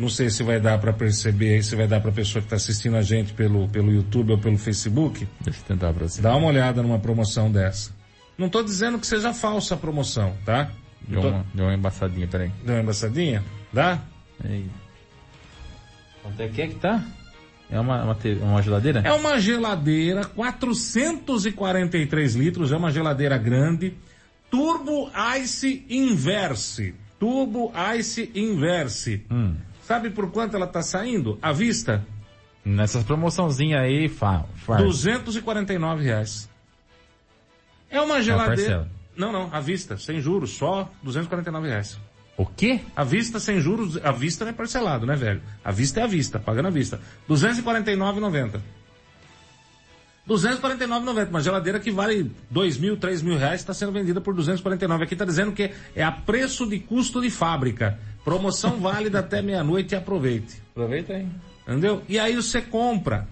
S2: Não sei se vai dar para perceber aí, se vai dar para a pessoa que está assistindo a gente pelo, pelo YouTube ou pelo Facebook.
S3: Deixa eu tentar para você.
S2: Dá uma olhada numa promoção dessa. Não estou dizendo que seja falsa a promoção, tá?
S3: Deu, tô... uma, deu uma embaçadinha, peraí.
S2: Deu uma embaçadinha? Dá?
S3: Ei. Quanto é que é que tá? É uma, uma, uma, geladeira?
S2: É uma geladeira, 443 litros, é uma geladeira grande. Turbo Ice Inverse. Turbo Ice Inverse. Hum. Sabe por quanto ela está saindo? À vista?
S3: Nessas promoçãozinhas aí, fa,
S2: faz. 249 reais. É uma geladeira. Não, não, à vista, sem juros, só 249 reais.
S3: O quê?
S2: À vista sem juros, à vista não é parcelado, né, velho? À vista é à vista, pagando à vista. 249,90. 249,90. Uma geladeira que vale 2 mil, 3 mil reais está sendo vendida por 249. Aqui está dizendo que é a preço de custo de fábrica. Promoção válida até meia-noite e aproveite.
S3: Aproveita aí.
S2: Entendeu? E aí você compra.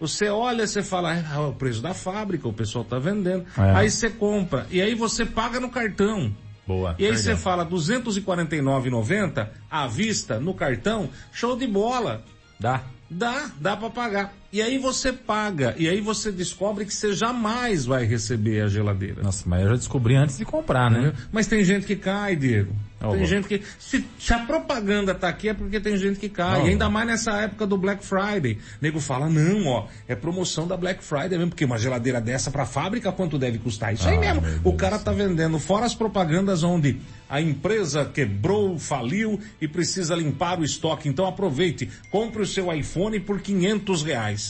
S2: Você olha, você fala, ah, é o preço da fábrica, o pessoal está vendendo.
S3: É.
S2: Aí você compra. E aí você paga no cartão.
S3: Boa.
S2: E aí você fala 249,90 à vista no cartão, show de bola.
S3: Dá.
S2: Dá, dá para pagar. E aí você paga, e aí você descobre que você jamais vai receber a geladeira.
S3: Nossa, mas eu já descobri antes de comprar, né?
S2: Mas tem gente que cai, Diego.
S3: Ó,
S2: tem
S3: ó.
S2: gente que. Se, se a propaganda tá aqui é porque tem gente que cai. E ainda
S3: ó.
S2: mais nessa época do Black Friday. O nego fala, não, ó, é promoção da Black Friday mesmo, porque uma geladeira dessa pra fábrica, quanto deve custar? Isso aí
S3: Ah,
S2: mesmo.
S3: meu
S2: O cara tá vendendo, fora as propagandas onde a empresa quebrou, faliu e precisa limpar o estoque. Então aproveite, compre o seu iPhone por 500 reais.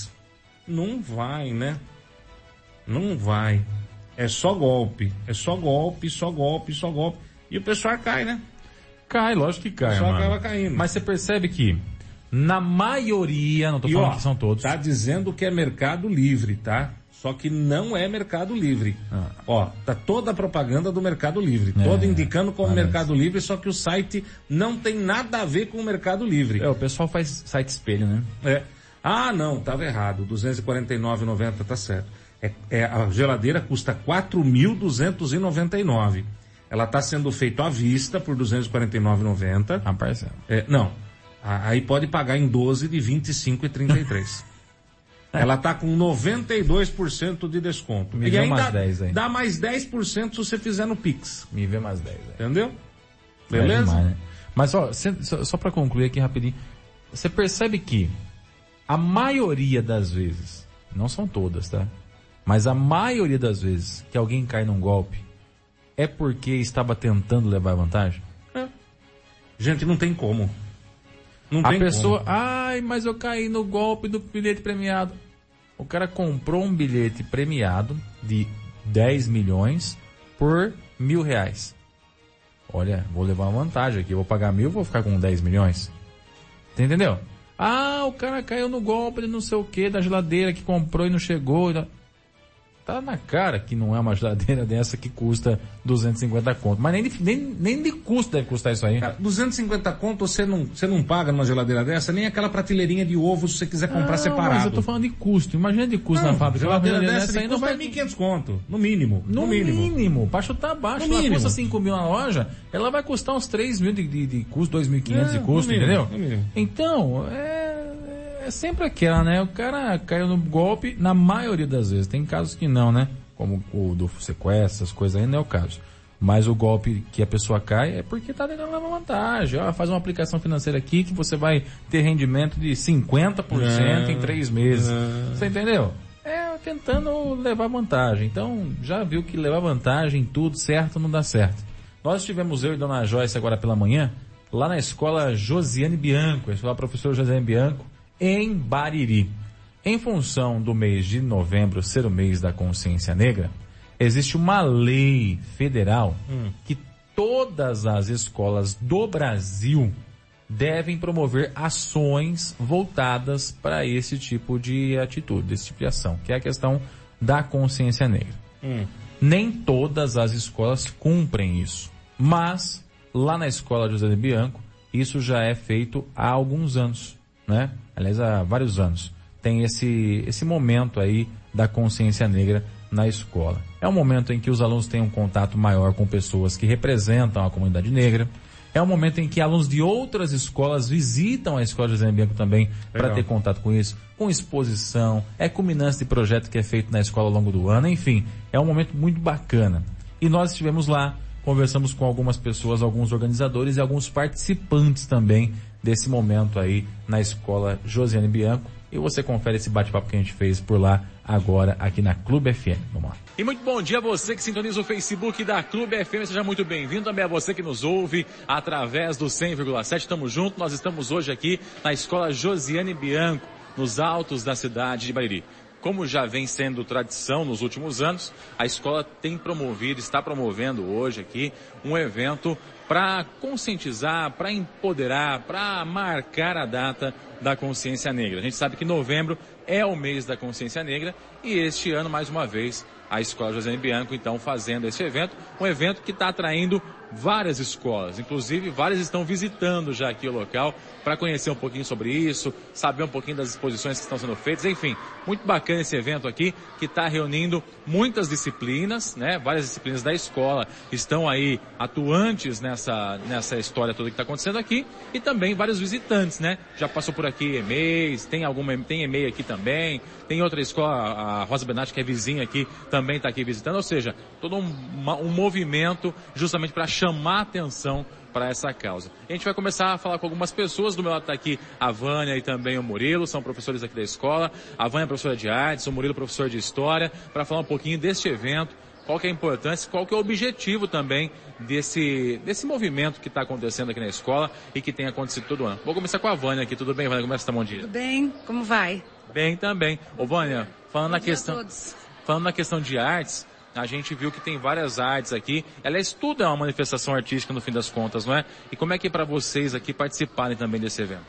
S2: Não vai, né? Não vai. É só golpe. É só golpe, só golpe, só golpe. E o pessoal cai, né?
S3: Cai, lógico que cai,
S2: Só
S3: mano.
S2: acaba caindo.
S3: Mas você percebe que, na maioria, não tô
S2: E
S3: falando
S2: ó,
S3: que são todos.
S2: tá dizendo que é Mercado Livre, tá? Só que não é Mercado Livre.
S3: Ah.
S2: Ó, tá toda a propaganda do Mercado Livre.
S3: É,
S2: toda indicando como
S3: parece.
S2: Mercado Livre, só que o site não tem nada a ver com o Mercado Livre.
S3: É, o pessoal faz site espelho, né?
S2: É. Ah, não, tava errado. 249,90 tá certo. É, é, a geladeira custa 4.299. Ela está sendo feita à vista por 249,90.
S3: A parcela.
S2: É, não. A- Aí pode pagar em 12 de 25,33. Ela tá com 92% de desconto.
S3: Me
S2: e
S3: vê
S2: ainda
S3: umas 10 aí.
S2: dá mais 10% se você fizer no Pix.
S3: Me vê mais 10, velho.
S2: Entendeu?
S3: É
S2: Beleza?
S3: demais, né? Mas ó, só, só para concluir aqui rapidinho, você percebe que a maioria das vezes, não são todas, tá? Mas a maioria das vezes que alguém cai num golpe é porque estava tentando levar vantagem.
S2: Gente, não tem como. Não
S3: A
S2: tem
S3: pessoa,
S2: como.
S3: ai, mas eu caí no golpe do bilhete premiado. O cara comprou um bilhete premiado de 10 milhões por mil reais. Olha, vou levar uma vantagem aqui. Eu vou pagar mil, vou ficar com 10 milhões. Você entendeu? Ah, o cara caiu no golpe de não sei o que, da geladeira que comprou e não chegou. Tá na cara que não é uma geladeira dessa que custa 250 conto. Mas nem de, nem, nem de custo deve custar isso aí.
S2: Cara, 250 conto você não, você não paga numa geladeira dessa, nem aquela prateleirinha de ovo se você quiser comprar
S3: Não,
S2: separado.
S3: Mas eu tô falando de custo. Imagina de custo
S2: Não,
S3: na fábrica.
S2: Geladeira
S3: geladeira
S2: dessa
S3: dessa
S2: de
S3: aí não
S2: custa
S3: vai...
S2: 1.500 conto, no mínimo.
S3: No,
S2: No, mínimo.
S3: mínimo. Pra chutar baixo.
S2: No
S3: ela
S2: mínimo.
S3: custa 5 mil na loja, ela vai custar uns 3 mil de, de, de custo, 2.500
S2: É,
S3: de custo, entendeu?
S2: mínimo.
S3: Então, é, é sempre aquela, né? O cara caiu no golpe, na maioria das vezes. Tem casos que não, né? Como o do sequestro, essas coisas aí não é o caso. Mas o golpe que a pessoa cai é porque tá tentando levar vantagem. Ó, faz uma aplicação financeira aqui que você vai ter rendimento de 50%
S2: É.
S3: em três meses. Você entendeu? É tentando levar vantagem. Então, já viu que levar vantagem em tudo certo não dá certo. Nós estivemos eu e Dona Joyce agora pela manhã, lá na escola Josiane Bianco, a escola professor Josiane Bianco, em Bariri. Em função do mês de novembro ser o mês da consciência negra, existe uma lei federal que todas as escolas do Brasil devem promover ações voltadas para esse tipo de atitude, esse tipo de ação, que é a questão da consciência negra. Nem todas as escolas cumprem isso, mas lá na escola José de Bianco, isso já é feito há alguns anos, né? Aliás, há vários anos. Tem esse, esse momento aí da consciência negra na escola. É um momento em que os alunos têm um contato maior com pessoas que representam a comunidade negra. É um momento em que alunos de outras escolas visitam a escola José Bianco também para ter contato com isso, com exposição, é culminância de projeto que é feito na escola ao longo do ano, enfim, é um momento muito bacana. E nós estivemos lá, conversamos com algumas pessoas, alguns organizadores e alguns participantes também desse momento aí na escola Josiane Bianco. E você confere esse bate-papo que a gente fez por lá agora aqui na Clube FM. Vamos lá. E muito bom dia a você que sintoniza o Facebook da Clube FM. Seja muito bem-vindo também a você que nos ouve através do 100,7. Estamos juntos. Nós estamos hoje aqui na escola Josiane Bianco, nos altos da cidade de Bariri. Como já vem sendo tradição nos últimos anos, a escola tem promovido, está promovendo hoje aqui um evento para conscientizar, para empoderar, para marcar a data da consciência negra. A gente sabe que novembro é o mês da consciência negra e este ano, mais uma vez, a Escola José Bianco, então, fazendo esse evento, um evento que está atraindo várias escolas, inclusive várias estão visitando já aqui o local para conhecer um pouquinho sobre isso, saber um pouquinho das exposições que estão sendo feitas, enfim, muito bacana esse evento aqui que está reunindo muitas disciplinas, né? Várias disciplinas da escola estão aí atuantes nessa nessa história toda que está acontecendo aqui e também vários visitantes, né? Já passou por aqui EMEIs, tem alguma tem EMEI aqui também, tem outra escola, a Rosa Benatti que é vizinha aqui, também está aqui visitando, ou seja, todo um, um movimento justamente para chamar atenção para essa causa. A gente vai começar a falar com algumas pessoas, do meu lado está aqui a Vânia e também o Murilo, são professores aqui da escola. A Vânia é professora de artes, o Murilo é professor de história, para falar um pouquinho deste evento, qual que é a importância, qual que é o objetivo também desse, desse movimento que está acontecendo aqui na escola e que tem acontecido todo ano. Vou começar com a Vânia aqui, tudo bem, Vânia? Como é que está? Bom dia.
S6: Tudo bem, como vai?
S3: Bem também. Ô Vânia, falando Bom na questão, falando na questão de artes, a gente viu que tem várias artes aqui. Ela estuda uma manifestação artística no fim das contas, não é? E como é que é para vocês aqui participarem também desse evento?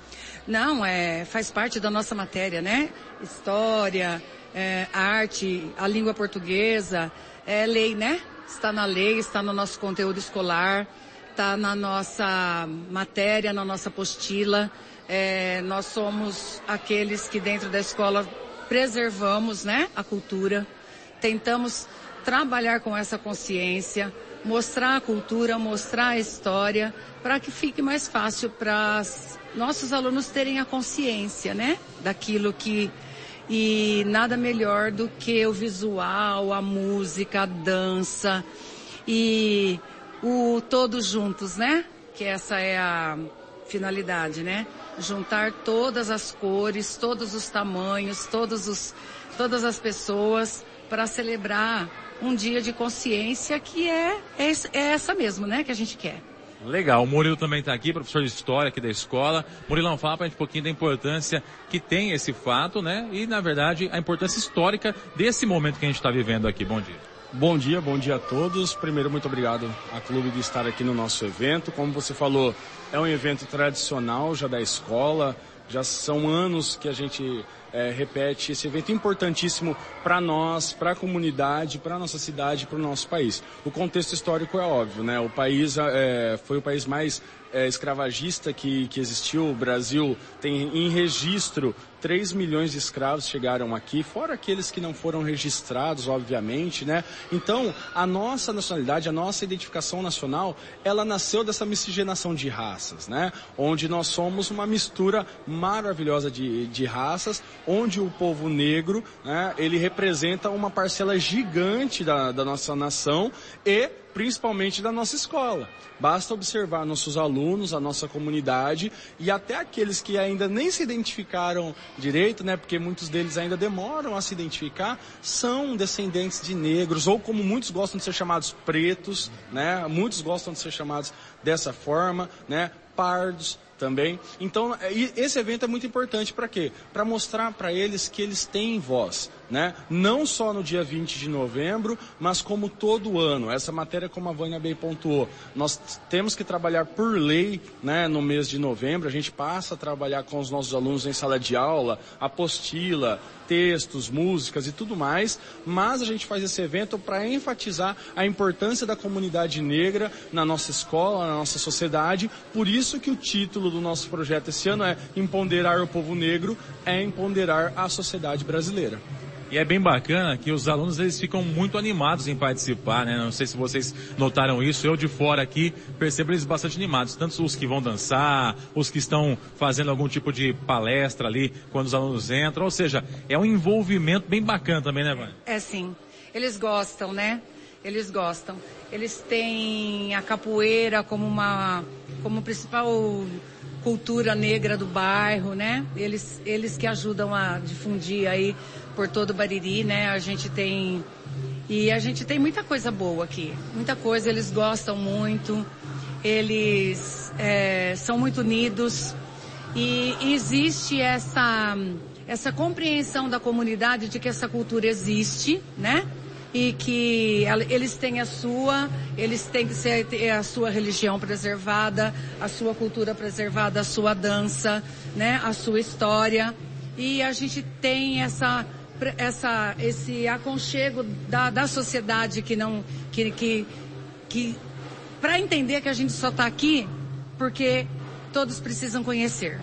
S6: Não, é, faz parte da nossa matéria, né? História, é, arte, a língua portuguesa, é lei, né? Está na lei, está no nosso conteúdo escolar, está na nossa matéria, na nossa apostila. É, nós somos aqueles que dentro da escola preservamos, né? A cultura. Tentamos trabalhar com essa consciência, mostrar a cultura, mostrar a história, para que fique mais fácil para nossos alunos terem a consciência, né, daquilo que e nada melhor do que o visual, a música, a dança e o todos juntos, né? Que essa é a finalidade, né? Juntar todas as cores, todos os tamanhos, todos os, todas as pessoas para celebrar um dia de consciência que é, é, é essa mesmo, né, que a gente quer.
S3: Legal, o Murilo também está aqui, professor de História aqui da escola. Murilão, fala para a gente um pouquinho da importância que tem esse fato, né? E, na verdade, a importância histórica desse momento que a gente está vivendo aqui. Bom dia.
S7: Bom dia, bom dia a todos. Primeiro, muito obrigado à Clube de estar aqui no nosso evento. Como você falou, é um evento tradicional já da escola. Já são anos que a gente é, repete esse evento importantíssimo para nós, para a comunidade, para nossa cidade, para o nosso país. O contexto histórico é óbvio, né? O país é, foi o país mais é, escravagista que, que existiu. O Brasil tem em registro 3 milhões de escravos chegaram aqui, fora aqueles que não foram registrados, obviamente, né? Então, a nossa nacionalidade, a nossa identificação nacional, ela nasceu dessa miscigenação de raças, né? Onde nós somos uma mistura maravilhosa de, de raças, onde o povo negro, né, ele representa uma parcela gigante da, da nossa nação e principalmente da nossa escola. Basta observar nossos alunos, a nossa comunidade e até aqueles que ainda nem se identificaram direito, né? Porque muitos deles ainda demoram a se identificar, são descendentes de negros ou como muitos gostam de ser chamados pretos, né? Muitos gostam de ser chamados dessa forma, né? Pardos, também. Então, esse evento é muito importante para quê? Para mostrar para eles que eles têm voz, né? Não só no dia 20 de novembro, mas como todo ano. Essa matéria, como a Vânia bem pontuou, nós temos que trabalhar por lei, né, no mês de novembro. A gente passa a trabalhar com os nossos alunos em sala de aula, apostila, textos, músicas e tudo mais, mas a gente faz esse evento para enfatizar a importância da comunidade negra na nossa escola, na nossa sociedade. Por isso que o título do nosso projeto esse ano é Empoderar o Povo Negro, é empoderar a sociedade brasileira.
S3: E é bem bacana que os alunos eles ficam muito animados em participar, né? Não sei se vocês notaram isso. Eu de fora aqui percebo eles bastante animados. Tanto os que vão dançar, os que estão fazendo algum tipo de palestra ali quando os alunos entram. Ou seja, é um envolvimento bem bacana também, né, Vânia?
S6: É sim. Eles gostam, né? Eles gostam. Eles têm a capoeira como uma, como principal cultura negra do bairro, né? Eles, eles que ajudam a difundir aí por todo o Bariri, né? A gente tem e a gente tem muita coisa boa aqui, muita coisa. Eles gostam muito, eles é, são muito unidos e existe essa essa compreensão da comunidade de que essa cultura existe, né? E que eles têm a sua, eles têm que ter a sua religião preservada, a sua cultura preservada, a sua dança, né? A sua história. E a gente tem essa, essa, esse aconchego da, da sociedade que não, que, que, que para entender que a gente só está aqui porque todos precisam conhecer.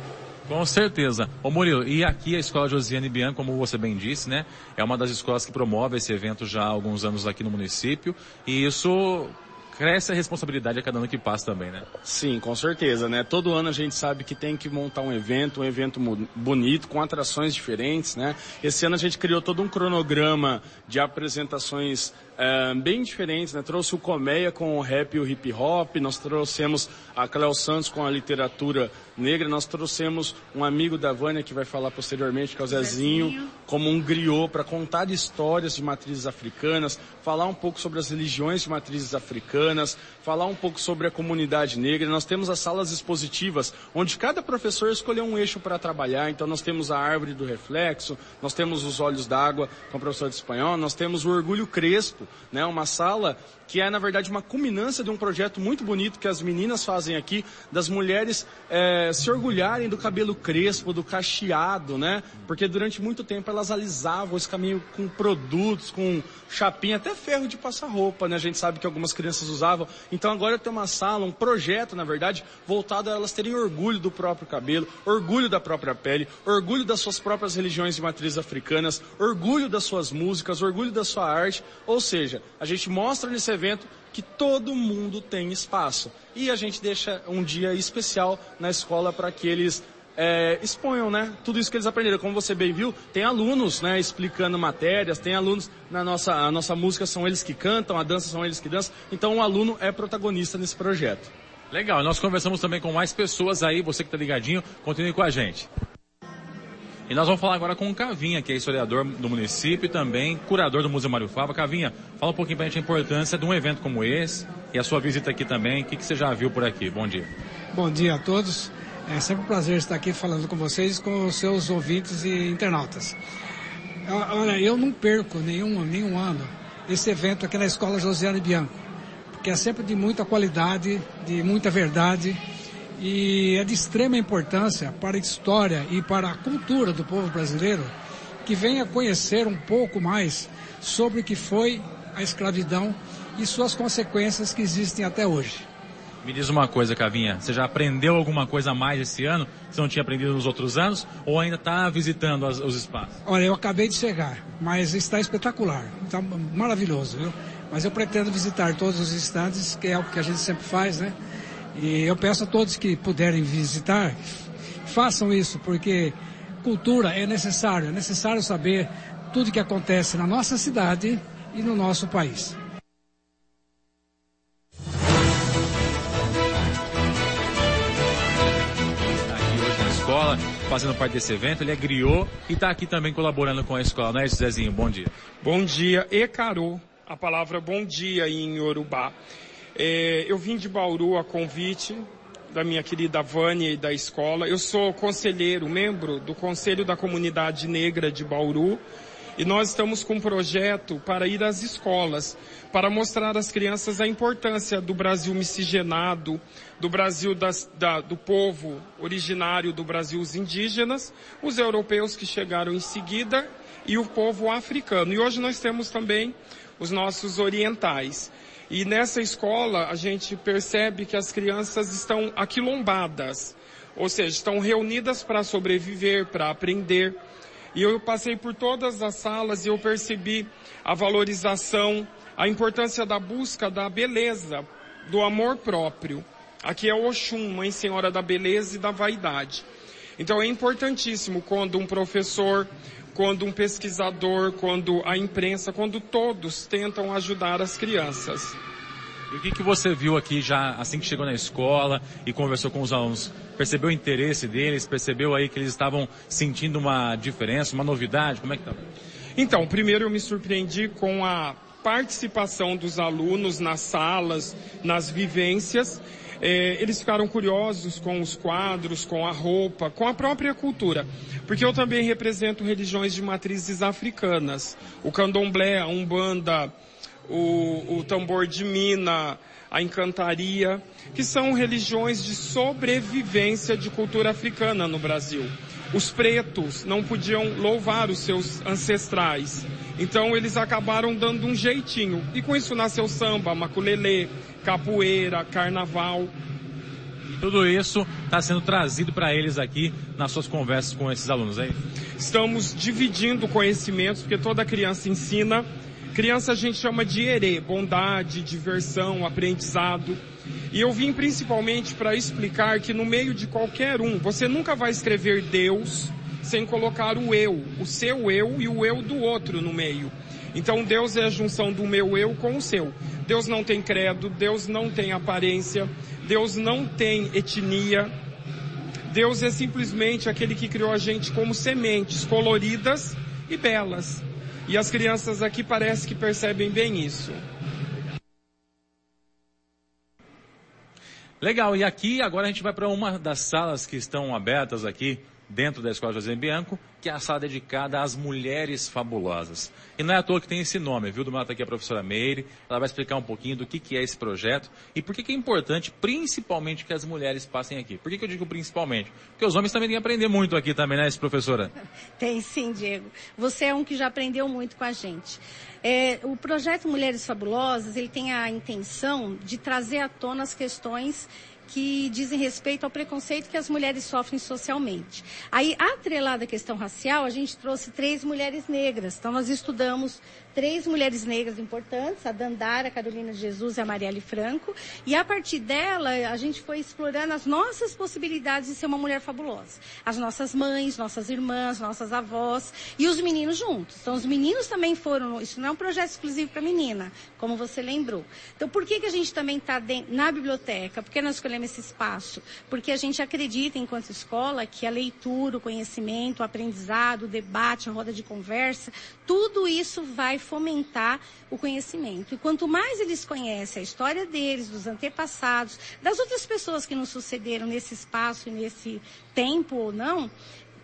S3: Com certeza. Ô Murilo, e aqui a Escola Josiane Bian, como você bem disse, né? É uma das escolas que promove esse evento já há alguns anos aqui no município. E isso cresce a responsabilidade a cada ano que passa também, né?
S7: Sim, com certeza, né? Todo ano a gente sabe que tem que montar um evento, um evento bonito, com atrações diferentes, né? Esse ano a gente criou todo um cronograma de apresentações é, bem diferentes, né? Trouxe o Colmeia com o rap e o hip hop, nós trouxemos a Cléo Santos com a literatura negra, nós trouxemos um amigo da Vânia que vai falar posteriormente, que é o Zezinho, Zezinho. como um griot para contar histórias de matrizes africanas, falar um pouco sobre as religiões de matrizes africanas, falar um pouco sobre a comunidade negra. Nós temos as salas expositivas, onde cada professor escolheu um eixo para trabalhar. Então nós temos a árvore do reflexo, nós temos os olhos d'água com o professor de espanhol, nós temos o orgulho crespo, né? Uma sala que é na verdade uma culminância de um projeto muito bonito que as meninas fazem aqui, das mulheres é, se orgulharem do cabelo crespo, do cacheado, né? Porque durante muito tempo elas alisavam esse caminho com produtos, com chapinha, até ferro de passar roupa, né? A gente sabe que algumas crianças usavam. Então agora tem uma sala, um projeto, na verdade, voltado a elas terem orgulho do próprio cabelo, orgulho da própria pele, orgulho das suas próprias religiões de matriz africanas, orgulho das suas músicas, orgulho da sua arte. Ou seja, a gente mostra nesse evento que todo mundo tem espaço. E a gente deixa um dia especial na escola para que eles é, exponham, né? Tudo isso que eles aprenderam. Como você bem viu, tem alunos, né, explicando matérias, tem alunos na nossa, a nossa música são eles que cantam, a dança são eles que dançam. Então o aluno é protagonista nesse projeto.
S3: Legal, nós conversamos também com mais pessoas aí, você que está ligadinho, continue com a gente. E nós vamos falar agora com o Cavinha, que é historiador do município e também curador do Museu Mário Fava. Cavinha, fala um pouquinho para a gente a importância de um evento como esse e a sua visita aqui também. O que, que você já viu por aqui? Bom dia.
S8: Bom dia a todos. É sempre um prazer estar aqui falando com vocês, com os seus ouvintes e internautas. Olha, eu não perco nenhum, nenhum ano esse evento aqui na Escola Josiane Bianco, porque é sempre de muita qualidade, de muita verdade e é de extrema importância para a história e para a cultura do povo brasileiro que venha conhecer um pouco mais sobre o que foi a escravidão e suas consequências que existem até hoje.
S3: Me diz uma coisa, Cavinha, você já aprendeu alguma coisa a mais esse ano que você não tinha aprendido nos outros anos ou ainda está visitando as, os espaços?
S8: Olha, eu acabei de chegar, mas está espetacular, está maravilhoso, viu? Mas eu pretendo visitar todos os estandes, que é o que a gente sempre faz, né? E eu peço a todos que puderem visitar, façam isso, porque cultura é necessário, é necessário saber tudo que acontece na nossa cidade e no nosso país.
S3: Aqui hoje na escola, fazendo parte desse evento, ele é griot e está aqui também colaborando com a escola, não é isso, Zezinho? Bom dia.
S9: Bom dia, e caro, a palavra bom dia em Yorubá. É, eu vim de Bauru a convite da minha querida Vânia e da escola. Eu sou conselheiro, membro do Conselho da Comunidade Negra de Bauru. E nós estamos com um projeto para ir às escolas, para mostrar às crianças a importância do Brasil miscigenado, do Brasil das, da, do povo originário do Brasil, os indígenas, os europeus que chegaram em seguida e o povo africano. E hoje nós temos também os nossos orientais. E nessa escola a gente percebe que as crianças estão aquilombadas, ou seja, estão reunidas para sobreviver, para aprender. E eu passei por todas as salas e eu percebi a valorização, a importância da busca da beleza, do amor próprio. Aqui é Oxum, Mãe Senhora da Beleza e da Vaidade. Então é importantíssimo quando um professor quando um pesquisador, quando a imprensa, quando todos tentam ajudar as crianças.
S3: E o que, que você viu aqui já assim que chegou na escola e conversou com os alunos? Percebeu o interesse deles? Percebeu aí que eles estavam sentindo uma diferença, uma novidade? Como é que tá?
S9: Então, primeiro eu me surpreendi com a participação dos alunos nas salas, nas vivências. É, eles ficaram curiosos com os quadros, com a roupa, com a própria cultura. Porque eu também represento religiões de matrizes africanas. O candomblé, a umbanda, o, o tambor de mina, a encantaria, que são religiões de sobrevivência de cultura africana no Brasil. Os pretos não podiam louvar os seus ancestrais. Então eles acabaram dando um jeitinho. E com isso nasceu samba, maculelê, capoeira, carnaval.
S3: Tudo isso está sendo trazido para eles aqui nas suas conversas com esses alunos, é
S9: Estamos dividindo conhecimentos, porque toda criança ensina. Criança a gente chama de herê, bondade, diversão, aprendizado. E eu vim principalmente para explicar que no meio de qualquer um, você nunca vai escrever Deus sem colocar o eu, o seu eu e o eu do outro no meio. Então Deus é a junção do meu eu com o seu. Deus não tem credo, Deus não tem aparência, Deus não tem etnia. Deus é simplesmente aquele que criou a gente como sementes coloridas e belas. E as crianças aqui parece que percebem bem isso.
S3: Legal, e aqui agora a gente vai para uma das salas que estão abertas aqui dentro da Escola José Bianco, que é a sala dedicada às mulheres fabulosas. E não é à toa que tem esse nome, viu? Do lado tá aqui a professora Meire, ela vai explicar um pouquinho do que, que é esse projeto e por que, que é importante, principalmente, que as mulheres passem aqui. Por que, que eu digo principalmente? Porque os homens também têm que aprender muito aqui também, né, professora?
S10: Tem sim, Diego. Você é um que já aprendeu muito com a gente. É, o projeto Mulheres Fabulosas, ele tem a intenção de trazer à tona as questões que dizem respeito ao preconceito que as mulheres sofrem socialmente. Aí, atrelada à questão racial, a gente trouxe três mulheres negras. Então, nós estudamos três mulheres negras importantes, a Dandara, a Carolina Jesus e a Marielle Franco. E a partir dela, a gente foi explorando as nossas possibilidades de ser uma mulher fabulosa. As nossas mães, nossas irmãs, nossas avós e os meninos juntos. Então, os meninos também foram, isso não é um projeto exclusivo para menina, como você lembrou. Então, por que, que a gente também está na biblioteca? Por que nós escolhemos esse espaço? Porque a gente acredita, enquanto escola, que a leitura, o conhecimento, o aprendizado, o debate, a roda de conversa, tudo isso vai fomentar o conhecimento. E quanto mais eles conhecem a história deles, dos antepassados, das outras pessoas que nos sucederam nesse espaço e nesse tempo ou não,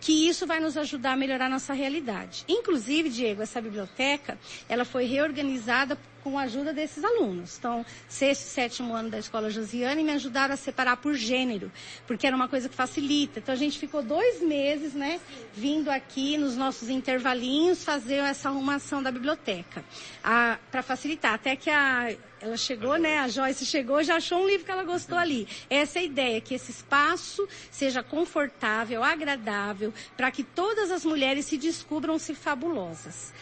S10: que isso vai nos ajudar a melhorar nossa realidade. Inclusive, Diego, essa biblioteca, ela foi reorganizada com a ajuda desses alunos. Então, sexto e sétimo ano da escola Josiane me ajudaram a separar por gênero, porque era uma coisa que facilita. Então, a gente ficou dois meses, né, vindo aqui nos nossos intervalinhos fazer essa arrumação da biblioteca, para facilitar. Até que a ela chegou, né? A Joyce chegou, já achou um livro que ela gostou ali. Essa é a ideia, que esse espaço seja confortável, agradável, para que todas as mulheres se descubram-se fabulosas.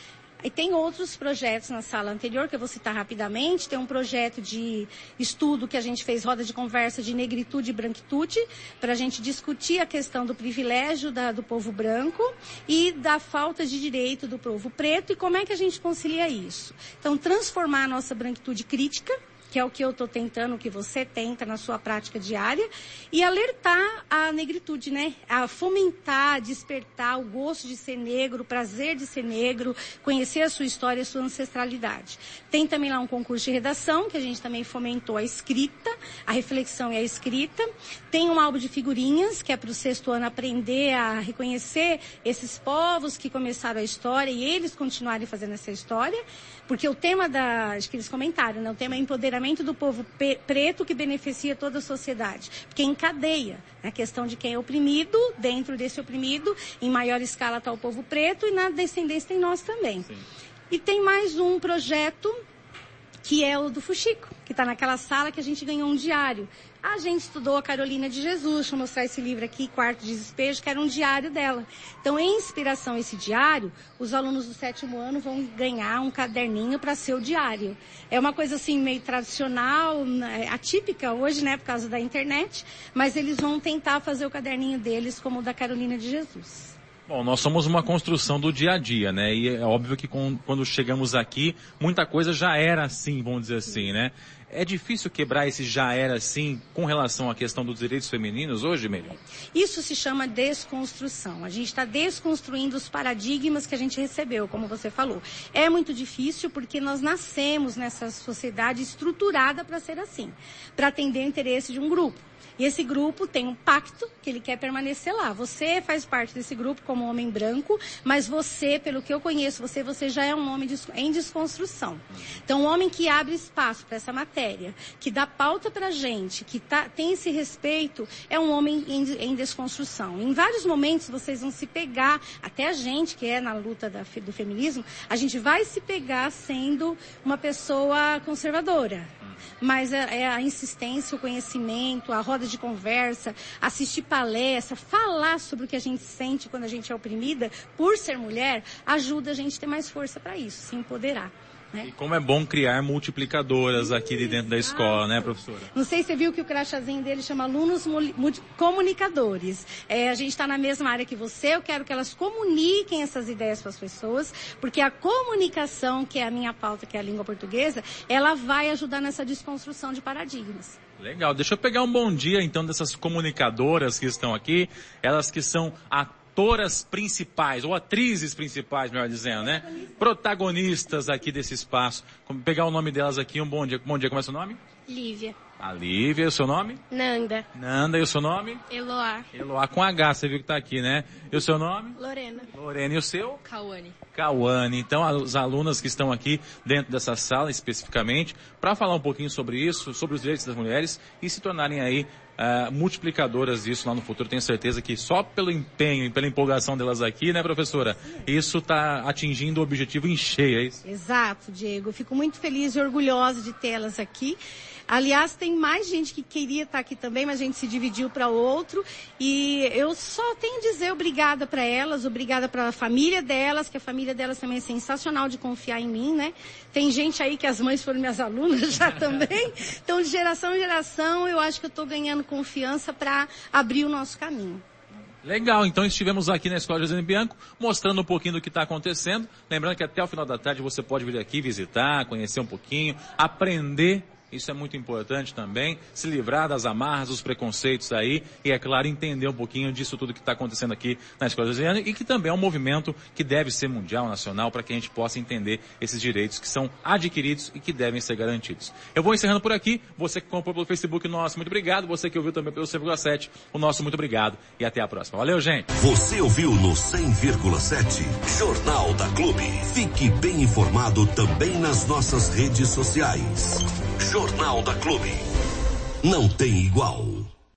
S10: E tem outros projetos na sala anterior, que eu vou citar rapidamente. Tem um projeto de estudo que a gente fez, roda de conversa de negritude e branquitude, para a gente discutir a questão do privilégio da, do povo branco e da falta de direito do povo preto e como é que a gente concilia isso. Então, transformar a nossa branquitude crítica, que é o que eu estou tentando, o que você tenta na sua prática diária, e alertar a negritude, né? A fomentar, despertar o gosto de ser negro, o prazer de ser negro, conhecer a sua história, a sua ancestralidade. Tem também lá um concurso de redação, que a gente também fomentou a escrita, a reflexão e a escrita. Tem um álbum de figurinhas, que é para o sexto ano aprender a reconhecer esses povos que começaram a história e eles continuarem fazendo essa história. Porque o tema da, acho que eles comentaram, né? O tema é empoderamento do povo preto que beneficia toda a sociedade. Porque encadeia né? a questão de quem é oprimido, dentro desse oprimido, em maior escala está o povo preto e na descendência tem nós também. Sim. E tem mais um projeto que é o do Fuxico, que está naquela sala que a gente ganhou um diário. A gente estudou a Carolina de Jesus, deixa eu mostrar esse livro aqui, Quarto de Despejo, que era um diário dela. Então, em inspiração a esse diário, os alunos do sétimo ano vão ganhar um caderninho para ser o diário. É uma coisa assim meio tradicional, né, atípica hoje, né, por causa da internet, mas eles vão tentar fazer o caderninho deles como o da Carolina de Jesus.
S3: Bom, nós somos uma construção do dia a dia, né? E é óbvio que com, quando chegamos aqui, muita coisa já era assim, vamos dizer assim, né? É difícil quebrar esse já era assim com relação à questão dos direitos femininos hoje, Melhor?
S10: Isso se chama desconstrução. A gente está desconstruindo os paradigmas que a gente recebeu, como você falou. É muito difícil porque nós nascemos nessa sociedade estruturada para ser assim, para atender o interesse de um grupo. E esse grupo tem um pacto que ele quer permanecer lá. Você faz parte desse grupo como homem branco, mas você, pelo que eu conheço, você, você já é um homem em desconstrução. Então, um homem que abre espaço para essa matéria, que dá pauta para gente, que tá, tem esse respeito, é um homem em, em, desconstrução. Em vários momentos vocês vão se pegar, até a gente que é na luta da, do feminismo, a gente vai se pegar sendo uma pessoa conservadora mas é, é a insistência, o conhecimento, a roda de conversa, assistir palestra, falar sobre o que a gente sente quando a gente é oprimida por ser mulher, ajuda a gente a ter mais força para isso, se empoderar. Né?
S3: E como é bom criar multiplicadoras aqui de dentro da escola, né, professora?
S10: Não sei se você viu que o crachazinho dele chama alunos comunicadores. É, a gente está na mesma área que você, eu quero que elas comuniquem essas ideias para as pessoas, porque a comunicação, que é a minha pauta, que é a língua portuguesa, ela vai ajudar nessa desconstrução de paradigmas.
S3: Legal, deixa eu pegar um bom dia então dessas comunicadoras que estão aqui, elas que são atoras principais, ou atrizes principais, melhor dizendo, né? Protagonistas aqui desse espaço. Vamos pegar o nome delas aqui, um bom dia. Bom dia, como é seu nome?
S11: Lívia.
S3: A Lívia, o seu nome?
S11: Nanda.
S3: Nanda, e o seu nome?
S11: Eloá.
S3: Eloá com H, você viu que tá aqui, né? E o seu nome?
S11: Lorena.
S3: Lorena, e o seu?
S11: Cauane.
S3: Cauane. Então, as alunas que estão aqui dentro dessa sala especificamente, para falar um pouquinho sobre isso, sobre os direitos das mulheres e se tornarem aí uh, multiplicadoras disso lá no futuro. Tenho certeza que só pelo empenho e pela empolgação delas aqui, né, professora? Isso está atingindo o objetivo em cheio, é isso?
S10: Exato, Diego. Fico muito feliz e orgulhosa de tê-las aqui. Aliás, tem mais gente que queria estar aqui também, mas a gente se dividiu para outro. E eu só tenho a dizer obrigada para elas, obrigada para a família delas, que a família delas também é sensacional de confiar em mim, né? Tem gente aí que as mães foram minhas alunas já também. Então, de geração em geração, eu acho que eu estou ganhando confiança para abrir o nosso caminho.
S3: Legal, então estivemos aqui na Escola José Bianco mostrando um pouquinho do que está acontecendo. Lembrando que até o final da tarde você pode vir aqui visitar, conhecer um pouquinho, aprender isso é muito importante também, se livrar das amarras, dos preconceitos aí e, é claro, entender um pouquinho disso tudo que está acontecendo aqui na Escola Josiane e que também é um movimento que deve ser mundial, nacional, para que a gente possa entender esses direitos que são adquiridos e que devem ser garantidos. Eu vou encerrando por aqui. Você que comprou pelo Facebook, nosso muito obrigado. Você que ouviu também pelo 100,7, o nosso muito obrigado. E até a próxima. Valeu, gente.
S1: Você ouviu no 100,7 Jornal da Clube. Fique bem informado também nas nossas redes sociais. Jornal da Clube. Não tem igual.